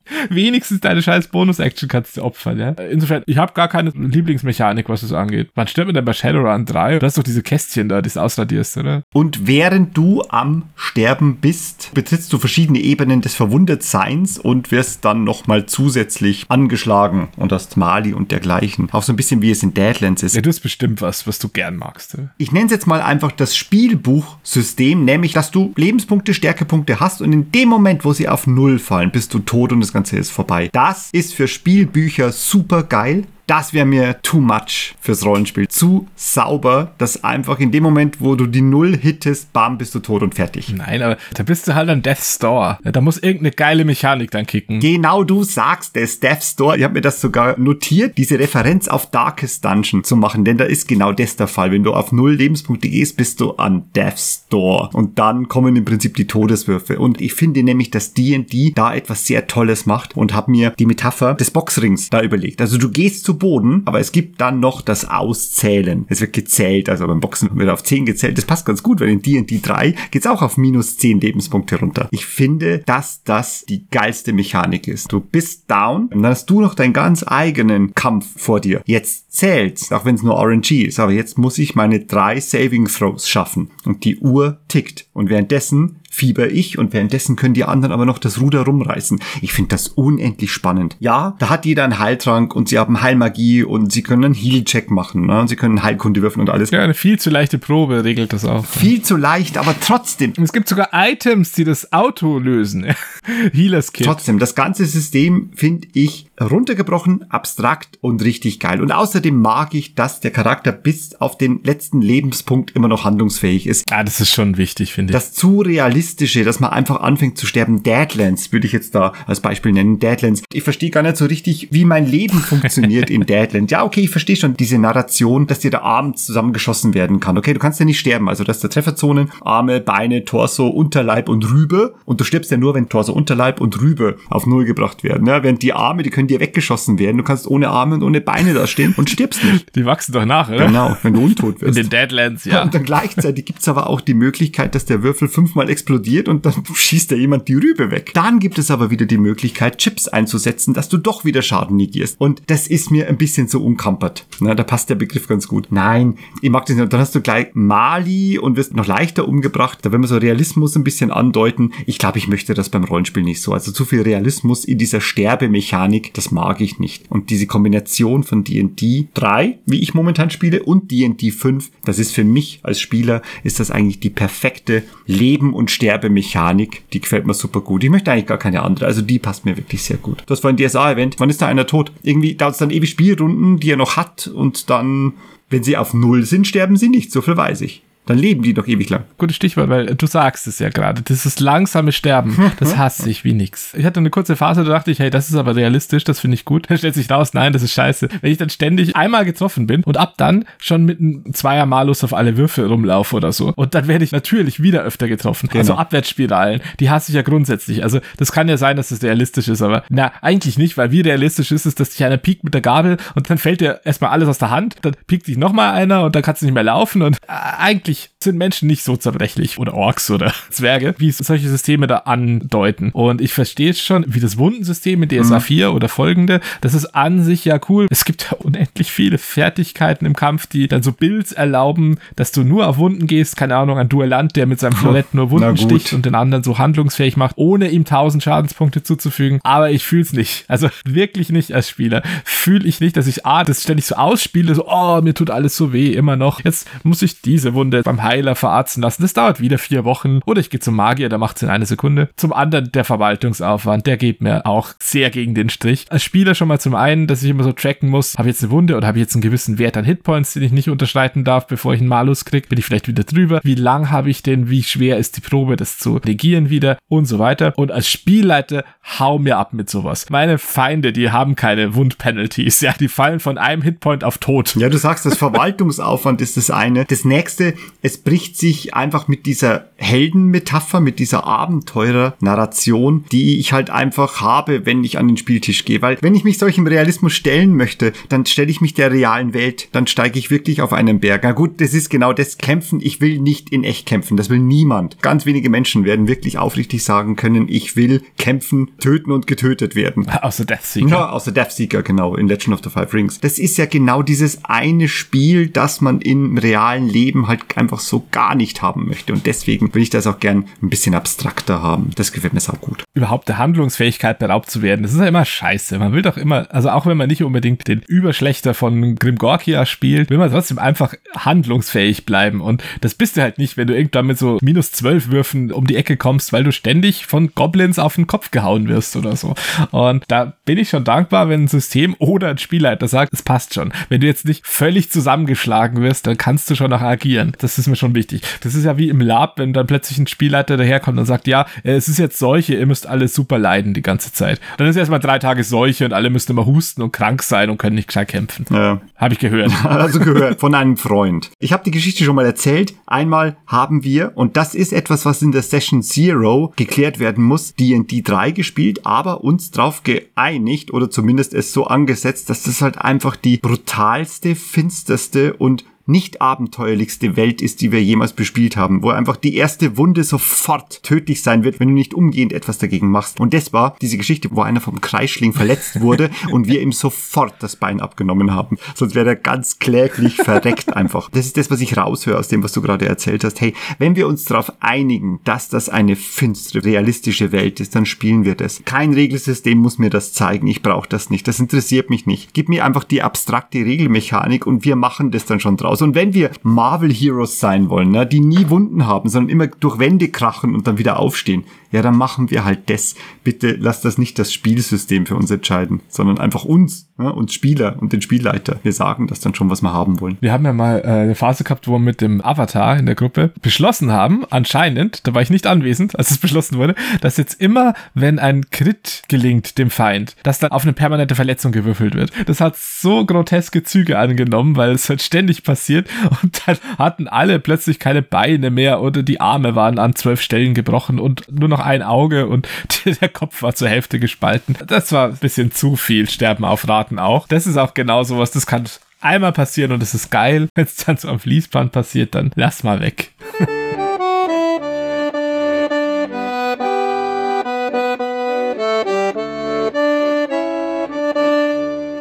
[LAUGHS] Wenigstens deine scheiß Bonus-Action kannst du opfern, ja. Insofern, ich habe gar keine Lieblingsmechanik, was das angeht. Wann stirbt man denn bei Shadowrun 3? Du hast doch diese Kästchen da, die du ausradierst, oder? Und während du am Sterben bist, betrittst du verschiedene Ebenen des Verwundetseins und wirst dann nochmal zusätzlich angeschlagen und hast Mali und dergleichen. Auch so ein bisschen wie es in Deadlands ist. Ja, du hast bestimmt was, was du gern magst. Oder? Ich nenne es jetzt mal einfach das Spielbuchsystem, nämlich, dass du Lebenspunkte, Stärkepunkte hast und in dem Moment, wo sie auf Null fallen, bist du tot und das Ganze ist vorbei. Das ist für Spielbücher super geil. Das wäre mir too much fürs Rollenspiel. Zu sauber, dass einfach in dem Moment, wo du die Null hittest, bam, bist du tot und fertig. Nein, aber da bist du halt an Death's Door. Da muss irgendeine geile Mechanik dann kicken. Genau du sagst es, Death Store. Ich habe mir das sogar notiert, diese Referenz auf Darkest Dungeon zu machen, denn da ist genau das der Fall. Wenn du auf null Lebenspunkte gehst, bist du an Death Store und dann kommen im Prinzip die Todeswürfe. Und ich finde nämlich, dass D&D da etwas sehr Tolles macht und habe mir die Metapher des Boxrings da überlegt. Also du gehst zu Boden, aber es gibt dann noch das Auszählen. Es wird gezählt, also beim Boxen wird auf 10 gezählt. Das passt ganz gut, weil in D&D 3 geht's auch auf minus 10 Lebenspunkte runter. Ich finde, dass das die geilste Mechanik ist. Du bist down und dann hast du noch deinen ganz eigenen Kampf vor dir. Jetzt zählt's, auch wenn es nur RNG ist, aber jetzt muss ich meine drei Saving Throws schaffen und die Uhr tickt und währenddessen fieber ich und währenddessen können die anderen aber noch das Ruder rumreißen. Ich finde das unendlich spannend. Ja, da hat jeder einen Heiltrank und sie haben Heilmagie und sie können einen Heal-Check machen. Ne? Und sie können Heilkunde würfeln und alles. Ja, eine viel zu leichte Probe regelt das auch. Viel zu leicht, aber trotzdem. Es gibt sogar Items, die das Auto lösen. [LAUGHS] Healers Kit. Trotzdem, das ganze System finde ich runtergebrochen, abstrakt und richtig geil. Und außerdem mag ich, dass der Charakter bis auf den letzten Lebenspunkt immer noch handlungsfähig ist. Ah, das ist schon wichtig, finde ich. Das zu realistische, dass man einfach anfängt zu sterben. Deadlands würde ich jetzt da als Beispiel nennen. Deadlands. Ich verstehe gar nicht so richtig, wie mein Leben funktioniert in [LAUGHS] Deadland. Ja, okay, ich verstehe schon diese Narration, dass dir der Arm zusammengeschossen werden kann. Okay, du kannst ja nicht sterben. Also, dass der Trefferzonen, Arme, Beine, Torso, Unterleib und Rübe. Und du stirbst ja nur, wenn Torso, Unterleib und Rübe auf Null gebracht werden. Ja, während die Arme, die können dir weggeschossen werden. Du kannst ohne Arme und ohne Beine da stehen und stirbst nicht. Die wachsen doch nach, oder? Genau, wenn du untot In wirst. den Deadlands, ja. Und dann gleichzeitig gibt's aber auch die Möglichkeit, dass der Würfel fünfmal explodiert und dann [LAUGHS] schießt da jemand die Rübe weg. Dann gibt es aber wieder die Möglichkeit, Chips einzusetzen, dass du doch wieder Schaden negierst. Und das ist mir ein bisschen so unkampert. Na, da passt der Begriff ganz gut. Nein, ich mag das nicht. Und dann hast du gleich Mali und wirst noch leichter umgebracht. Da will man so Realismus ein bisschen andeuten. Ich glaube, ich möchte das beim Rollenspiel nicht so. Also zu viel Realismus in dieser Sterbemechanik, das mag ich nicht. Und diese Kombination von D&D 3, wie ich momentan spiele, und D&D 5, das ist für mich als Spieler, ist das eigentlich die perfekte Leben- und Sterbemechanik. Die gefällt mir super gut. Ich möchte eigentlich gar keine andere. Also die passt mir wirklich sehr gut. Das war ein DSA-Event. Wann ist da einer tot? Irgendwie dauert es dann ewig Spielrunden, die er noch hat und dann, wenn sie auf Null sind, sterben sie nicht. So viel weiß ich. Dann leben die doch ewig lang. Gutes Stichwort, weil du sagst es ja gerade. Dieses langsame Sterben, das hasse ich wie nix. Ich hatte eine kurze Phase, da dachte ich, hey, das ist aber realistisch, das finde ich gut. Dann stellt sich raus, nein, das ist scheiße. Wenn ich dann ständig einmal getroffen bin und ab dann schon mit einem Zweier-Malus auf alle Würfel rumlaufe oder so. Und dann werde ich natürlich wieder öfter getroffen. Also Abwärtsspiralen, die hasse ich ja grundsätzlich. Also das kann ja sein, dass das realistisch ist, aber na, eigentlich nicht, weil wie realistisch ist es, dass dich einer piekt mit der Gabel und dann fällt dir erstmal alles aus der Hand, dann piekt dich nochmal einer und dann kannst du nicht mehr laufen und äh, eigentlich sind Menschen nicht so zerbrechlich oder Orks oder [LAUGHS] Zwerge, wie solche Systeme da andeuten. Und ich verstehe es schon, wie das Wundensystem in DSA 4 oder folgende, das ist an sich ja cool. Es gibt ja [LAUGHS] unendlich viele Fertigkeiten im Kampf, die dann so Builds erlauben, dass du nur auf Wunden gehst. Keine Ahnung, ein Duellant, der mit seinem Florett nur Wunden sticht und den anderen so handlungsfähig macht, ohne ihm 1000 Schadenspunkte zuzufügen. Aber ich fühle es nicht. Also [LAUGHS] wirklich nicht als Spieler. Fühle ich nicht, dass ich A, das ständig so ausspiele, so, oh, mir tut alles so weh, immer noch. Jetzt muss ich diese Wunde beim Heiler verarzten lassen. Das dauert wieder vier Wochen. Oder ich gehe zum Magier, der macht es in einer Sekunde. Zum anderen der Verwaltungsaufwand, der geht mir auch sehr gegen den Strich. Als Spieler schon mal zum einen, dass ich immer so tracken muss, habe ich jetzt eine Wunde oder habe ich jetzt einen gewissen Wert an Hitpoints, den ich nicht unterschreiten darf, bevor ich einen Malus kriege. Bin ich vielleicht wieder drüber? Wie lang habe ich denn? Wie schwer ist die Probe, das zu negieren wieder? Und so weiter. Und als Spielleiter hau mir ab mit sowas. Meine Feinde, die haben keine Wundpenalties. Ja, die fallen von einem Hitpoint auf tot. Ja, du sagst, das Verwaltungsaufwand ist das eine. Das nächste, es bricht sich einfach mit dieser Heldenmetapher, mit dieser Abenteurer-Narration, die ich halt einfach habe, wenn ich an den Spieltisch gehe. Weil wenn ich mich solchem Realismus stellen möchte, dann stelle ich mich der realen Welt, dann steige ich wirklich auf einen Berg. Na gut, das ist genau das Kämpfen. Ich will nicht in echt kämpfen. Das will niemand. Ganz wenige Menschen werden wirklich aufrichtig sagen können, ich will kämpfen, töten und getötet werden. [LAUGHS] Außer Deathseeker. Ja, außer Deathseeker, genau, in Legend of the Five Rings. Das ist ja genau dieses eine Spiel, das man im realen Leben halt einfach so gar nicht haben möchte. Und deswegen will ich das auch gern ein bisschen abstrakter haben. Das gefällt mir auch gut. überhaupt der Handlungsfähigkeit beraubt zu werden. Das ist ja immer scheiße. Man will doch immer, also auch wenn man nicht unbedingt den Überschlechter von Grimgorkia spielt, will man trotzdem einfach handlungsfähig bleiben. Und das bist du halt nicht, wenn du irgendwann mit so minus zwölf Würfen um die Ecke kommst, weil du ständig von Goblins auf den Kopf gehauen wirst oder so. Und da bin ich schon dankbar, wenn ein System oder ein Spielleiter sagt, es passt schon. Wenn du jetzt nicht völlig zusammengeschlagen wirst, dann kannst du schon noch agieren. Das ist mir schon wichtig. Das ist ja wie im Lab, wenn dann plötzlich ein Spielleiter daherkommt und sagt, ja, äh, es ist jetzt Seuche, ihr müsst alle super leiden die ganze Zeit. Dann ist erstmal drei Tage Seuche und alle müssen immer husten und krank sein und können nicht gescheit kämpfen. Ja. Habe ich gehört. [LAUGHS] Also gehört von einem Freund. Ich habe die Geschichte schon mal erzählt. Einmal haben wir, und das ist etwas, was in der Session Zero geklärt werden muss, D&D 3 gespielt, aber uns drauf geeinigt oder zumindest es so angesetzt, dass das halt einfach die brutalste, finsterste und nicht abenteuerlichste Welt ist, die wir jemals bespielt haben, wo einfach die erste Wunde sofort tödlich sein wird, wenn du nicht umgehend etwas dagegen machst. Und das war diese Geschichte, wo einer vom Kreischling verletzt wurde [LAUGHS] und wir ihm sofort das Bein abgenommen haben. Sonst wäre er ganz kläglich verreckt einfach. Das ist das, was ich raushöre aus dem, was du gerade erzählt hast. Hey, wenn wir uns darauf einigen, dass das eine finstere, realistische Welt ist, dann spielen wir das. Kein Regelsystem muss mir das zeigen. Ich brauche das nicht. Das interessiert mich nicht. Gib mir einfach die abstrakte Regelmechanik und wir machen das dann schon draus. Und wenn wir Marvel Heroes sein wollen, ne, die nie Wunden haben, sondern immer durch Wände krachen und dann wieder aufstehen, ja, dann machen wir halt das. Bitte lass das nicht das Spielsystem für uns entscheiden, sondern einfach uns, ne, uns Spieler und den Spielleiter. Wir sagen das dann schon, was wir haben wollen. Wir haben ja mal äh, eine Phase gehabt, wo wir mit dem Avatar in der Gruppe beschlossen haben, anscheinend, da war ich nicht anwesend, als es beschlossen wurde, dass jetzt immer, wenn ein Crit gelingt dem Feind, dass dann auf eine permanente Verletzung gewürfelt wird. Das hat so groteske Züge angenommen, weil es halt ständig passiert und dann hatten alle plötzlich keine Beine mehr oder die Arme waren an zwölf Stellen gebrochen und nur noch ein Auge und [LAUGHS] der Kopf war zur Hälfte gespalten. Das war ein bisschen zu viel Sterben auf Raten auch. Das ist auch genau sowas, das kann einmal passieren und es ist geil. Wenn es dann so am Fließband passiert, dann lass mal weg. [LAUGHS]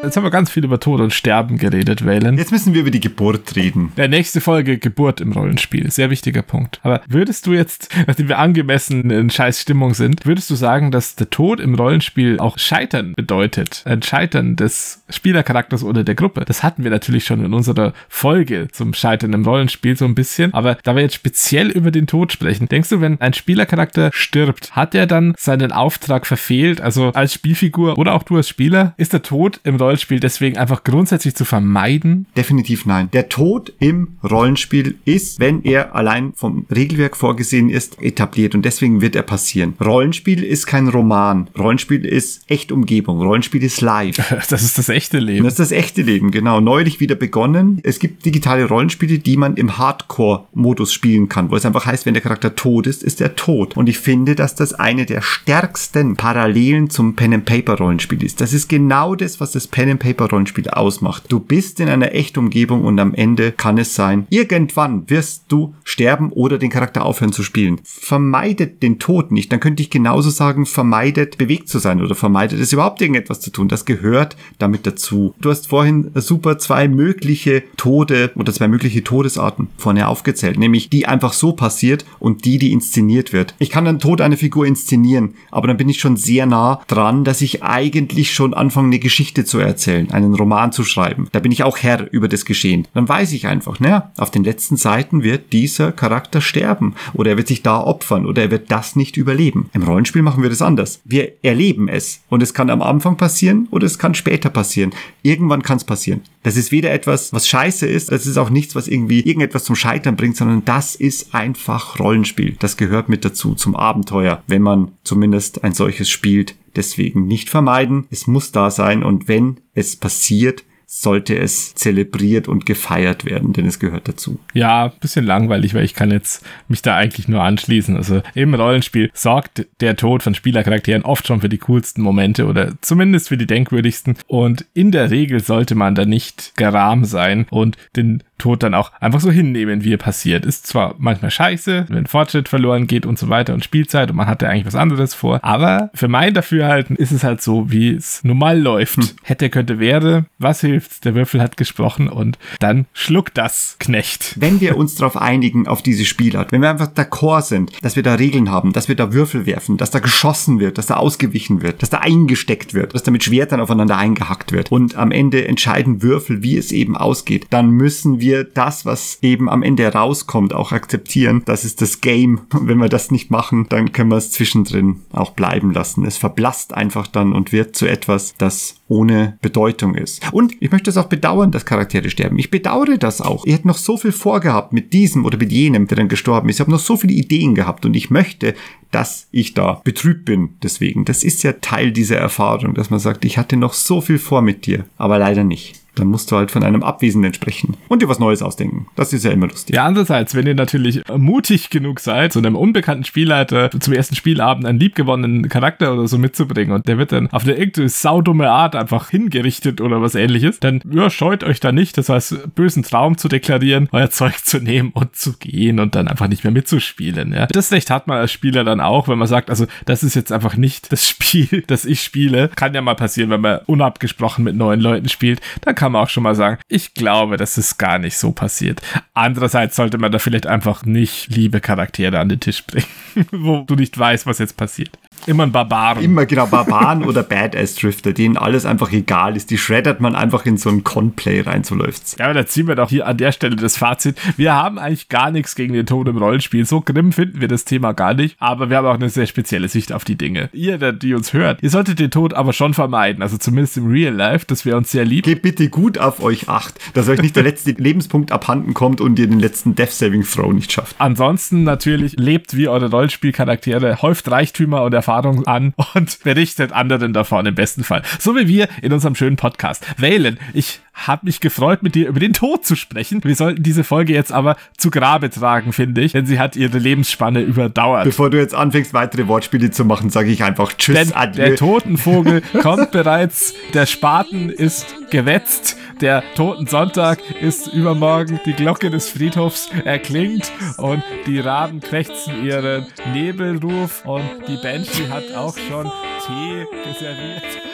Jetzt haben wir ganz viel über Tod und Sterben geredet, Valen. Jetzt müssen wir über die Geburt reden. Der nächste Folge Geburt im Rollenspiel. Sehr wichtiger Punkt. Aber würdest du jetzt, [LAUGHS] nachdem wir angemessen in scheiß Stimmung sind, würdest du sagen, dass der Tod im Rollenspiel auch Scheitern bedeutet? Ein Scheitern des Spielercharakters oder der Gruppe? Das hatten wir natürlich schon in unserer Folge zum Scheitern im Rollenspiel so ein bisschen. Aber da wir jetzt speziell über den Tod sprechen, denkst du, wenn ein Spielercharakter stirbt, hat er dann seinen Auftrag verfehlt? Also als Spielfigur oder auch du als Spieler, ist der Tod im Rollenspiel deswegen einfach grundsätzlich zu vermeiden? Definitiv nein. Der Tod im Rollenspiel ist, wenn er allein vom Regelwerk vorgesehen ist, etabliert und deswegen wird er passieren. Rollenspiel ist kein Roman. Rollenspiel ist Echtumgebung. Rollenspiel ist live. [LAUGHS] Das ist das echte Leben. Das ist das echte Leben, genau. Neulich wieder begonnen. Es gibt digitale Rollenspiele, die man im Hardcore-Modus spielen kann, wo es einfach heißt, wenn der Charakter tot ist, ist er tot. Und ich finde, dass das eine der stärksten Parallelen zum Pen-and-Paper-Rollenspiel ist. Das ist genau das, was das Pen-and-Paper-Rollenspiel ausmacht. Du bist in einer Echtumgebung und am Ende kann es sein, irgendwann wirst du sterben oder den Charakter aufhören zu spielen. Vermeidet den Tod nicht. Dann könnte ich genauso sagen, vermeidet bewegt zu sein oder vermeidet es überhaupt irgendetwas zu tun. Das gehört damit dazu. Du hast vorhin super zwei mögliche Tode oder zwei mögliche Todesarten vorne aufgezählt, nämlich die einfach so passiert und die, die inszeniert wird. Ich kann den Tod einer Figur inszenieren, aber dann bin ich schon sehr nah dran, dass ich eigentlich schon anfange, eine Geschichte zu erzählen, einen Roman zu schreiben. Da bin ich auch Herr über das Geschehen. Dann weiß ich einfach, naja, auf den letzten Seiten wird dieser Charakter sterben oder er wird sich da opfern oder er wird das nicht überleben. Im Rollenspiel machen wir das anders. Wir erleben es und es kann am Anfang passieren oder es kann später passieren. Irgendwann kann es passieren. Das ist weder etwas, was scheiße ist, das ist auch nichts, was irgendwie irgendetwas zum Scheitern bringt, sondern das ist einfach Rollenspiel. Das gehört mit dazu zum Abenteuer, wenn man zumindest ein solches spielt. Deswegen nicht vermeiden, es muss da sein und wenn es passiert, sollte es zelebriert und gefeiert werden, denn es gehört dazu. Ja, bisschen langweilig, weil ich kann jetzt mich da eigentlich nur anschließen. Also im Rollenspiel sorgt der Tod von Spielercharakteren oft schon für die coolsten Momente oder zumindest für die denkwürdigsten. Und in der Regel sollte man da nicht geram sein und den Tod dann auch einfach so hinnehmen, wie er passiert. Ist zwar manchmal scheiße, wenn Fortschritt verloren geht und so weiter und Spielzeit und man hatte eigentlich was anderes vor, aber für mein Dafürhalten ist es halt so, wie es normal läuft. Hätte, könnte, wäre. Was hilft? Seufzt, der Würfel hat gesprochen und dann schluckt das Knecht. Wenn wir uns darauf einigen, auf diese Spielart, wenn wir einfach d'accord sind, dass wir da Regeln haben, dass wir da Würfel werfen, dass da geschossen wird, dass da ausgewichen wird, dass da eingesteckt wird, dass da mit Schwertern aufeinander eingehackt wird und am Ende entscheiden Würfel, wie es eben ausgeht, dann müssen wir das, was eben am Ende rauskommt, auch akzeptieren. Das ist das Game. Und wenn wir das nicht machen, dann können wir es zwischendrin auch bleiben lassen. Es verblasst einfach dann und wird zu etwas, das ohne Bedeutung ist. Und ich möchte es auch bedauern, dass Charaktere sterben. Ich bedauere das auch. Ihr hättet noch so viel vorgehabt mit diesem oder mit jenem, der dann gestorben ist. Ich habe noch so viele Ideen gehabt und ich möchte, dass ich da betrübt bin. Deswegen, das ist ja Teil dieser Erfahrung, dass man sagt, ich hatte noch so viel vor mit dir, aber leider nicht. Dann musst du halt von einem Abwesenden sprechen und dir was Neues ausdenken. Das ist ja immer lustig. Ja, andererseits, wenn ihr natürlich mutig genug seid, so einem unbekannten Spielleiter zum ersten Spielabend einen liebgewonnenen Charakter oder so mitzubringen und der wird dann auf eine irgendeine saudumme Art einfach hingerichtet oder was ähnliches, dann ja, scheut euch da nicht, das heißt, bösen Traum zu deklarieren, euer Zeug zu nehmen und zu gehen und dann einfach nicht mehr mitzuspielen. Ja. Das Recht hat man als Spieler dann auch, wenn man sagt, also das ist jetzt einfach nicht das Spiel, [LAUGHS] das ich spiele. Kann ja mal passieren, wenn man unabgesprochen mit neuen Leuten spielt, dann kann man auch schon mal sagen, ich glaube, das ist gar nicht so passiert. Andererseits sollte man da vielleicht einfach nicht liebe Charaktere an den Tisch bringen, [LAUGHS] wo du nicht weißt, was jetzt passiert. Immer ein Barbaren. Immer genau Barbaren oder Badass-Drifter, denen alles einfach egal ist. Die shreddert man einfach in so ein Con-Play rein, so läuft's. Ja, aber da ziehen wir doch hier an der Stelle das Fazit. Wir haben eigentlich gar nichts gegen den Tod im Rollenspiel. So grimm finden wir das Thema gar nicht. Aber wir haben auch eine sehr spezielle Sicht auf die Dinge. Ihr, der- die uns hört, ihr solltet den Tod aber schon vermeiden. Also zumindest im Real Life, dass wir uns sehr lieb. Gebt bitte gut auf euch acht, dass euch nicht der [LAUGHS] letzte Lebenspunkt abhanden kommt und ihr den letzten Death-Saving-Throw nicht schafft. Ansonsten natürlich lebt wie eure Rollenspielcharaktere, häuft Reichtümer und Erfahrungen an und [LAUGHS] berichtet anderen davon im besten Fall. So wie wir in unserem schönen Podcast. Valen, ich habe mich gefreut, mit dir über den Tod zu sprechen. Wir sollten diese Folge jetzt aber zu Grabe tragen, finde ich, denn sie hat ihre Lebensspanne überdauert. Bevor du jetzt anfängst, weitere Wortspiele zu machen, sage ich einfach Tschüss, Denn Adieu. der Totenvogel [LAUGHS] kommt bereits, der Spaten ist gewetzt, der Totensonntag ist übermorgen, die Glocke des Friedhofs erklingt und die Raben krächzen ihren Nebelruf und die Banshee hat auch schon Tee serviert.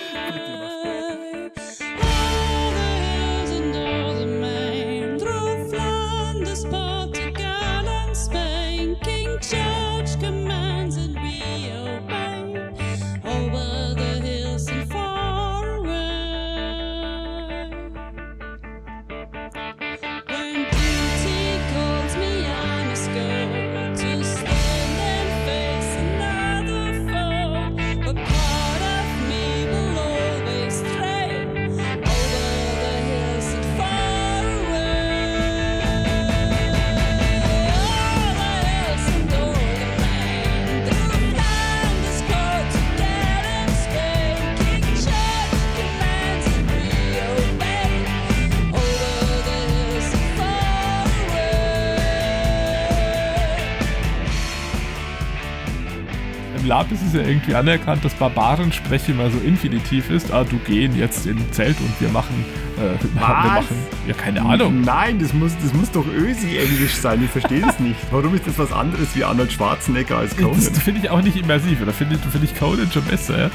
Lab ist es ja irgendwie anerkannt, dass Barbarenspreche mal so infinitiv ist. Ah, du gehen jetzt in Zelt und wir machen, äh, wir machen, ja, keine Ahnung. Nein, das muss, das muss doch Ösi-Englisch sein. Ich verstehe das nicht. Warum ist das was anderes wie Arnold Schwarzenegger als Conan? Das finde ich auch nicht immersiv. Da finde ich, find ich Conan schon besser, ja?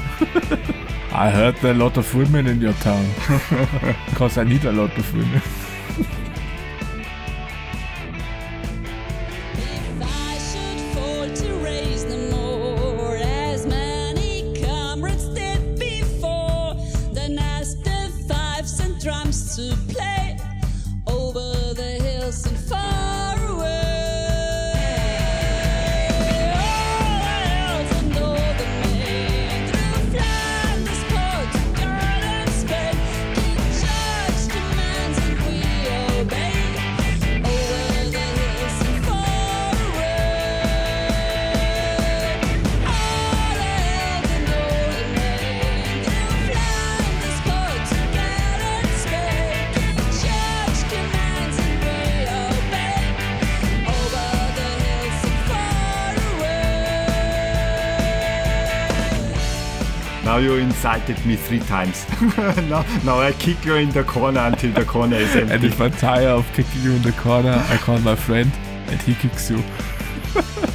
[LAUGHS] I heard there are a lot of women in your town. Because I need a lot of women. You me three times. [LAUGHS] now, now I kick you in the corner until the corner is empty. [LAUGHS] And if I'm tired of kicking you in the corner, I call my friend and he kicks you. [LAUGHS]